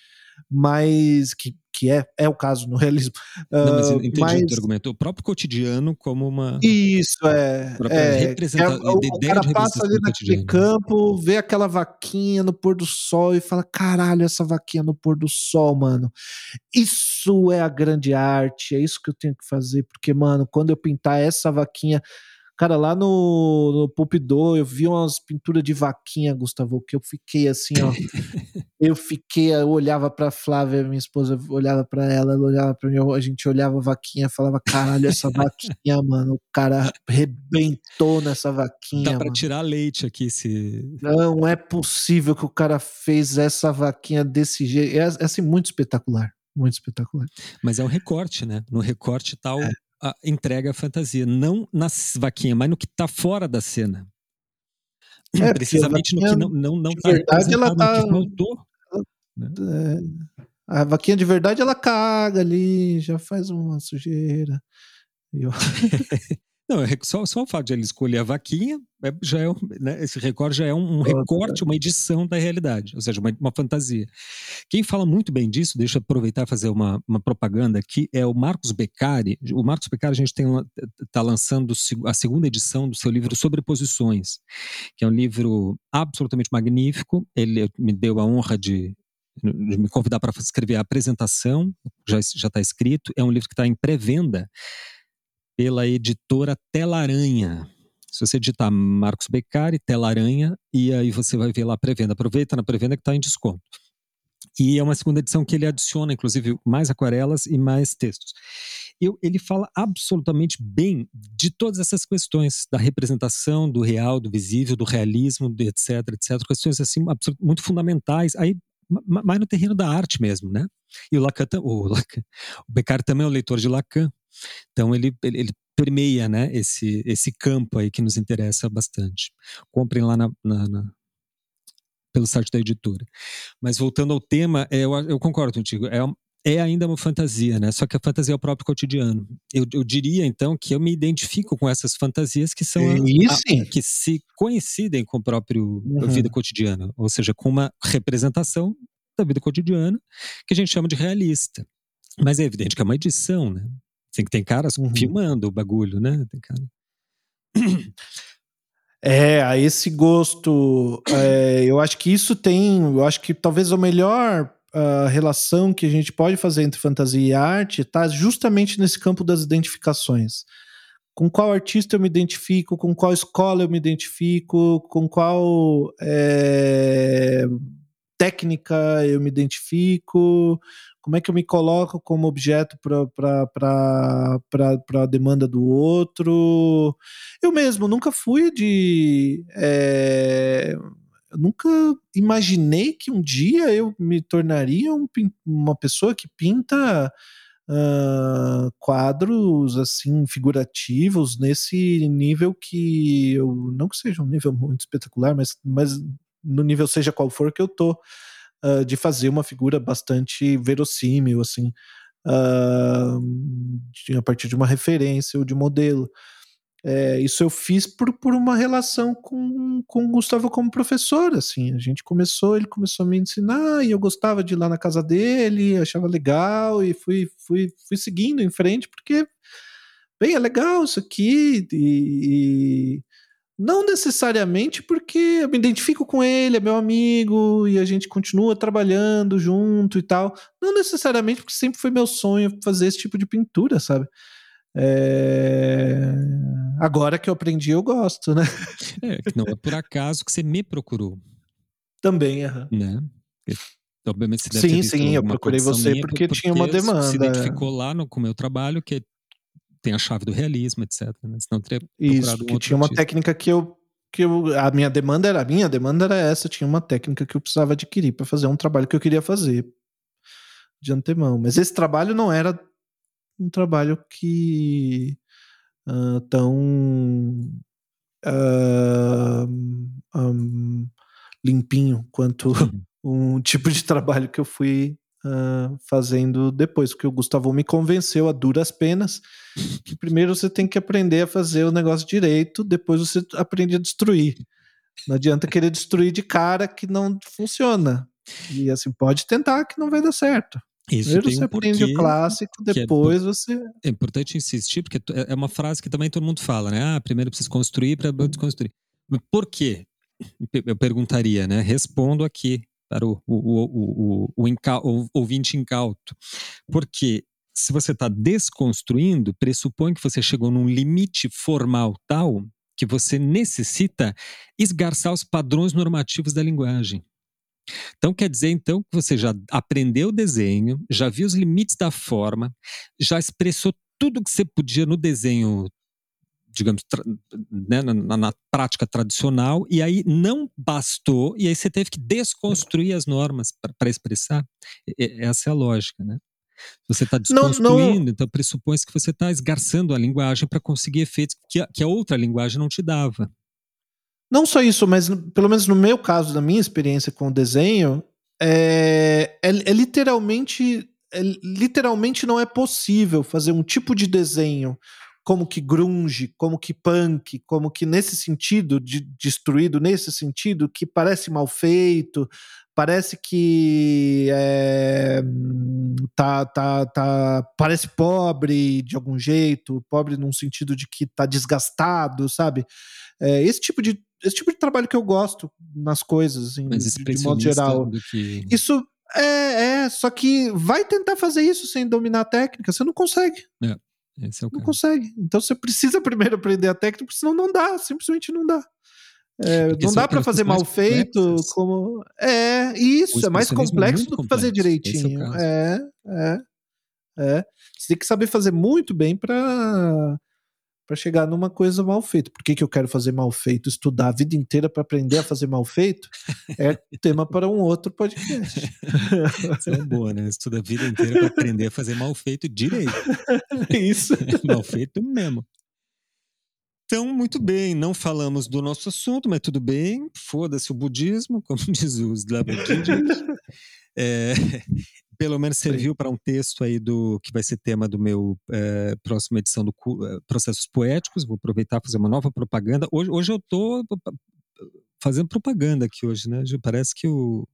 mas que que é, é o caso no realismo. Não, mas eu ah, entendi mas... o teu argumento. O próprio cotidiano como uma. Isso, é. é, representa... é o, o cara passa ali naquele campo, vê aquela vaquinha no pôr do sol e fala: caralho, essa vaquinha no pôr do sol, mano. Isso é a grande arte, é isso que eu tenho que fazer, porque, mano, quando eu pintar essa vaquinha. Cara, lá no, no Pompidou eu vi umas pinturas de vaquinha, Gustavo, que eu fiquei assim, ó. eu fiquei, eu olhava pra Flávia, minha esposa, olhava pra ela, ela olhava pra mim, a gente olhava a vaquinha, falava, caralho, essa vaquinha, mano, o cara arrebentou nessa vaquinha. Dá pra mano. tirar leite aqui, se. Não é possível que o cara fez essa vaquinha desse jeito. É, é assim, muito espetacular. Muito espetacular. Mas é um recorte, né? No recorte tal. Tá é a, entrega a fantasia, não na vaquinha, mas no que está fora da cena. É, Precisamente no que não não não tá verdade ela tá faltou, né? é, a vaquinha de verdade ela caga ali, já faz uma sujeira. Eu... Não, é só, só o fato de ele escolher a vaquinha, é, já é, né, esse recorde já é um, um recorte, uma edição da realidade, ou seja, uma, uma, fantasia. Quem fala muito bem disso, deixa eu aproveitar e fazer uma, uma propaganda aqui, é o Marcos Beccari. O Marcos Beccari, a gente está lançando a segunda edição do seu livro Sobreposições, que é um livro absolutamente magnífico. Ele me deu a honra de, de me convidar para escrever a apresentação, já está escrito. É um livro que está em pré-venda pela editora Telaranha. Se você digitar Marcos Beccari, Telaranha, e aí você vai ver lá a pré-venda. Aproveita na pré-venda que está em desconto. E é uma segunda edição que ele adiciona, inclusive, mais aquarelas e mais textos. Eu, ele fala absolutamente bem de todas essas questões, da representação, do real, do visível, do realismo, etc, etc. Questões assim muito fundamentais, aí mais no terreno da arte mesmo, né? E o Lacan, o, Lacan, o Beccari também é um leitor de Lacan, então ele, ele, ele permeia né, esse, esse campo aí que nos interessa bastante. Comprem lá na, na, na, pelo site da editora. Mas voltando ao tema, é, eu, eu concordo contigo, é, é ainda uma fantasia, né? Só que a fantasia é o próprio cotidiano. Eu, eu diria, então, que eu me identifico com essas fantasias que são a, a, que se coincidem com a própria uhum. vida cotidiana, ou seja, com uma representação da vida cotidiana que a gente chama de realista. Mas é evidente que é uma edição, né? Tem que tem caras uhum. filmando o bagulho, né? Tem cara... É, a esse gosto, é, eu acho que isso tem, eu acho que talvez a melhor uh, relação que a gente pode fazer entre fantasia e arte está justamente nesse campo das identificações. Com qual artista eu me identifico, com qual escola eu me identifico, com qual é, técnica eu me identifico, como é que eu me coloco como objeto para a demanda do outro. Eu mesmo nunca fui de. É, nunca imaginei que um dia eu me tornaria um, uma pessoa que pinta uh, quadros assim figurativos nesse nível que eu não que seja um nível muito espetacular, mas, mas no nível seja qual for que eu tô uh, de fazer uma figura bastante verossímil, assim, uh, a partir de uma referência ou de modelo. É, isso eu fiz por, por uma relação com, com o Gustavo como professor, assim, a gente começou, ele começou a me ensinar e eu gostava de ir lá na casa dele, achava legal e fui, fui, fui seguindo em frente porque, bem, é legal isso aqui e, e não necessariamente porque eu me identifico com ele, é meu amigo e a gente continua trabalhando junto e tal. Não necessariamente porque sempre foi meu sonho fazer esse tipo de pintura, sabe? É... Agora que eu aprendi, eu gosto, né? É, não é por acaso que você me procurou. Também, aham. Né? Obviamente você deve sim, sim, eu procurei você porque, porque, tinha uma demanda. Se identificou lá no, com o meu trabalho, que tem a chave do realismo, etc. Né? Senão teria Isso, um que tinha uma técnica que eu que eu, a minha demanda era a minha demanda era essa, tinha uma técnica que eu precisava adquirir para fazer um trabalho que eu queria fazer de antemão. Mas esse trabalho não era um trabalho que uh, tão uh, um, limpinho quanto um tipo de trabalho que eu fui uh, fazendo depois, porque o Gustavo me convenceu a duras penas que primeiro você tem que aprender a fazer o negócio direito, depois você aprende a destruir. Não adianta querer destruir de cara que não funciona. E assim, pode tentar que não vai dar certo. Isso Primeiro tem você um aprende porquê o clássico, é depois por- você. É importante insistir, porque é é uma frase que também todo mundo fala, né? Ah, primeiro preciso construir para desconstruir. Mas por quê? Eu perguntaria, né? Respondo aqui para o, o, o, o, o, ouvinte incauto. Porque se você está desconstruindo, pressupõe que você chegou num limite formal tal que você necessita esgarçar os padrões normativos da linguagem. Então quer dizer então que você já aprendeu o desenho, já viu os limites da forma, já expressou tudo que você podia no desenho, digamos, né, na, na- prática tradicional, e aí não bastou, e aí você teve que desconstruir as normas para expressar. E- Essa é a lógica, né? Você está Não- não- desconstruindo, então pressupõe que você está esgarçando a linguagem para conseguir efeitos que a, que a outra linguagem não te dava. Não só isso, mas pelo menos no meu caso, da minha experiência com o desenho, é, é, é literalmente. é literalmente não é possível fazer um tipo de desenho como que grunge, como que punk, como que nesse sentido, de, destruído nesse sentido, que parece mal feito, parece que é, tá, tá, tá, parece pobre de algum jeito, pobre num sentido de que tá desgastado, sabe? É, esse tipo de esse tipo de trabalho que eu gosto nas coisas, assim, Mas de, de modo geral. que Isso é, é, só que vai tentar fazer isso sem dominar a técnica, você não consegue, esse é o não caso. consegue. Então você precisa primeiro aprender a técnica, porque senão não dá, simplesmente não dá. É, não dá para fazer mal feito complexas. como é isso é mais é complexo muito do que fazer é direitinho é é é você tem que saber fazer muito bem para para chegar numa coisa mal feita por que, que eu quero fazer mal feito estudar a vida inteira para aprender a fazer mal feito é tema para um outro podcast Isso é boa, né? Estuda a vida inteira para aprender a fazer mal feito direito. isso mal feito mesmo. Então, muito bem, não falamos do nosso assunto, mas tudo bem, foda-se o budismo, como diz o Slavoj. É, pelo menos serviu para um texto aí do que vai ser tema do meu é, próxima edição do é, Processos Poéticos. Vou aproveitar fazer uma nova propaganda. Hoje, hoje eu estou fazendo propaganda aqui hoje, né? Parece que o,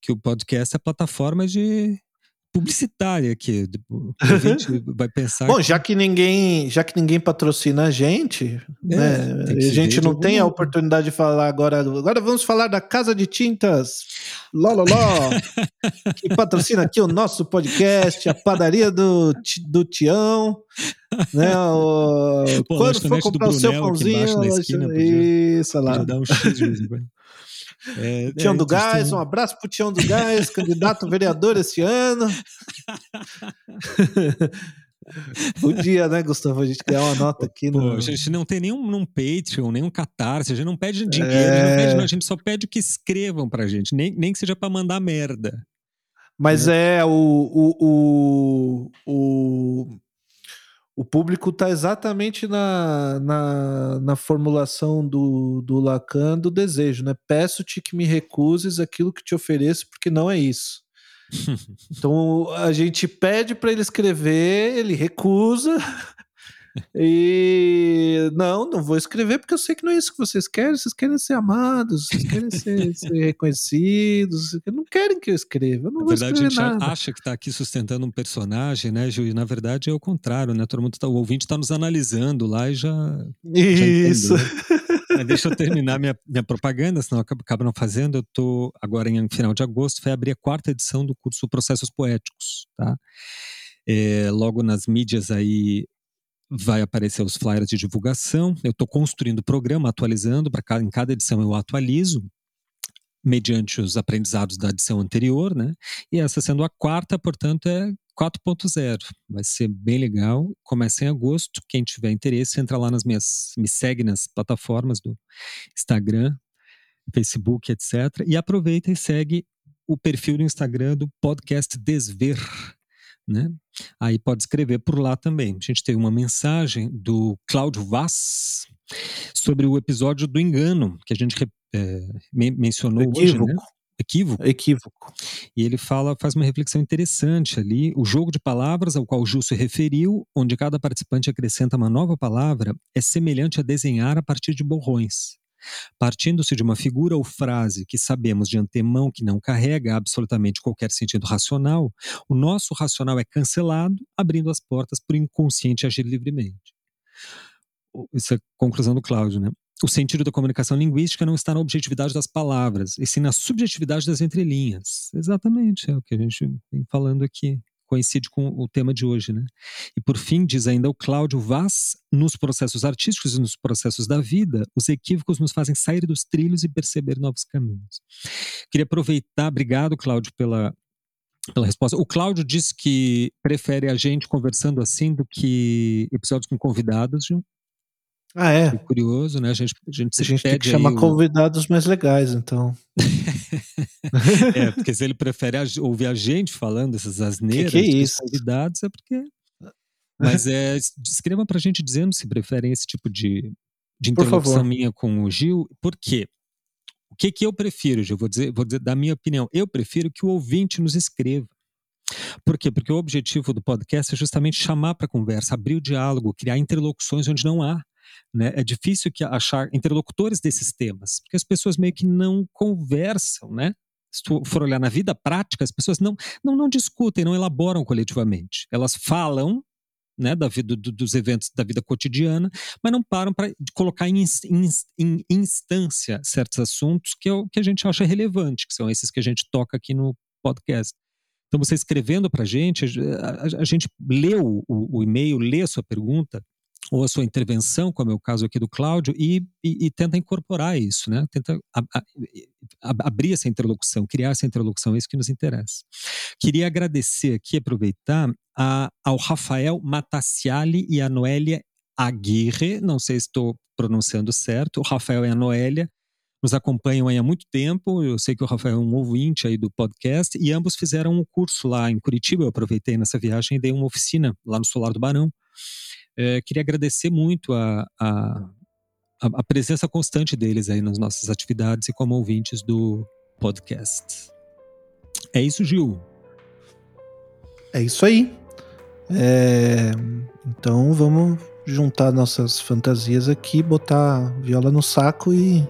que o podcast é a plataforma de publicitária aqui. O ouvinte vai pensar bom que- já que ninguém já que ninguém patrocina a gente É, né, a gente não tem a modo. oportunidade de falar agora agora vamos falar da Casa de Tintas Lololó que patrocina aqui o nosso podcast, a padaria do, do Tião, né? O, Pô, quando for comprar o seu pãozinho, embaixo na esquina, podia- isso lá. Podia dar um X É, Tião é, do Gás, um abraço pro Tião do Gás, candidato vereador esse ano. Podia, né, Gustavo? A gente criar uma nota aqui Pô, no. a gente não tem nenhum, nenhum Patreon, nenhum Catarse, a gente não pede dinheiro, É. a gente não pede, não, a gente só pede que escrevam pra gente, nem, nem que seja pra mandar merda. Mas é o, o, o, o, o público está exatamente na, na, na formulação do, do Lacan do desejo, né? Peço-te que me recuses aquilo que te ofereço, porque não é isso. Então a gente pede para ele escrever, ele recusa. E não, não vou escrever porque eu sei que não é isso que vocês querem. Vocês querem ser amados, vocês querem ser, ser reconhecidos, não querem que eu escreva. Eu não Na verdade, a gente nada. acha que tá aqui sustentando um personagem, né, Ju? E na verdade é o contrário, né? Todo mundo tá, o ouvinte tá nos analisando lá e já. já Isso. entende, né? Mas deixa eu terminar minha, minha propaganda, senão acaba, acaba não fazendo. Eu tô agora em final de agosto, vai abrir a quarta edição do curso Processos Poéticos, tá? É, logo nas mídias aí vai aparecer os flyers de divulgação. Eu estou construindo o programa, atualizando, para em cada edição eu atualizo mediante os aprendizados da edição anterior, né? E essa sendo a quarta, portanto, é 4.0. Vai ser bem legal. Começa em agosto. Quem tiver interesse, entra lá nas minhas. Me segue nas plataformas do Instagram, Facebook, etc. E aproveita e segue o perfil do Instagram do podcast Desver. Né? Aí pode escrever por lá também. A gente teve uma mensagem do Cláudio Vaz sobre o episódio do engano, que a gente é, mencionou Equívoco. hoje, né? Equívoco. Equívoco. E ele fala, faz uma reflexão interessante ali. O jogo de palavras ao qual o Gil se referiu, onde cada participante acrescenta uma nova palavra, é semelhante a desenhar a partir de borrões. Partindo-se de uma figura ou frase que sabemos de antemão que não carrega absolutamente qualquer sentido racional, o nosso racional é cancelado, abrindo as portas para o inconsciente agir livremente. Isso é a conclusão do Cláudio, né? O sentido da comunicação linguística não está na objetividade das palavras, e sim na subjetividade das entrelinhas. Exatamente, é o que a gente vem falando aqui coincide com o tema de hoje, né? E por fim, diz ainda o Cláudio Vaz, nos processos artísticos e nos processos da vida, os equívocos nos fazem sair dos trilhos e perceber novos caminhos. Queria aproveitar, obrigado, Cláudio, pela, pela resposta. O Cláudio disse que prefere a gente conversando assim do que episódios com convidados. Ah, é? curioso, né? A gente, a gente, a gente tem que chamar o... convidados mais legais, então. é, porque se ele prefere ouvir a gente falando essas asneiras que que é isso? convidados, é porque. Mas é, escreva pra gente dizendo se preferem esse tipo de, de interlocução minha com o Gil. Por quê? O que, que eu prefiro, Gil? Vou dizer, vou dizer da minha opinião. Eu prefiro que o ouvinte nos escreva. Por quê? Porque o objetivo do podcast é justamente chamar para conversa, abrir o diálogo, criar interlocuções onde não há. Né? É difícil que achar interlocutores desses temas, porque as pessoas meio que não conversam, né? Se tu for olhar na vida prática, as pessoas não, não, não discutem, não elaboram coletivamente. Elas falam né, da vida, do, dos eventos da vida cotidiana, mas não param para colocar em, em, em, instância certos assuntos que, é o, que a gente acha relevante, que são esses que a gente toca aqui no podcast. Então, você escrevendo para a gente, a, gente lê o, o e-mail, lê a sua pergunta, ou a sua intervenção, como é o caso aqui do Cláudio, e, e, e tenta incorporar isso, né? tenta abrir essa interlocução, criar essa interlocução, é isso que nos interessa. Queria agradecer aqui, aproveitar, ao Rafael Mataciali e a Noélia Aguirre, não sei se estou pronunciando certo, o Rafael e a Noélia nos acompanham há muito tempo, eu sei que o Rafael é um ouvinte aí do podcast, e ambos fizeram um curso lá em Curitiba, eu aproveitei nessa viagem e dei uma oficina lá no Solar do Barão, é, queria agradecer muito a, a, a, presença constante deles aí nas nossas atividades e como ouvintes do podcast. É isso, Gil. É isso aí. É, então vamos juntar nossas fantasias aqui, botar a viola no saco e.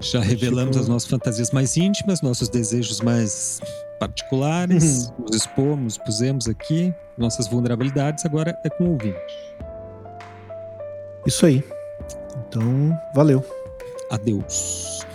Já revelamos tipo... as nossas fantasias mais íntimas, nossos desejos mais particulares, uhum. nos expomos, pusemos aqui nossas vulnerabilidades, agora é com o ouvinte. Isso aí. Então, valeu. Adeus.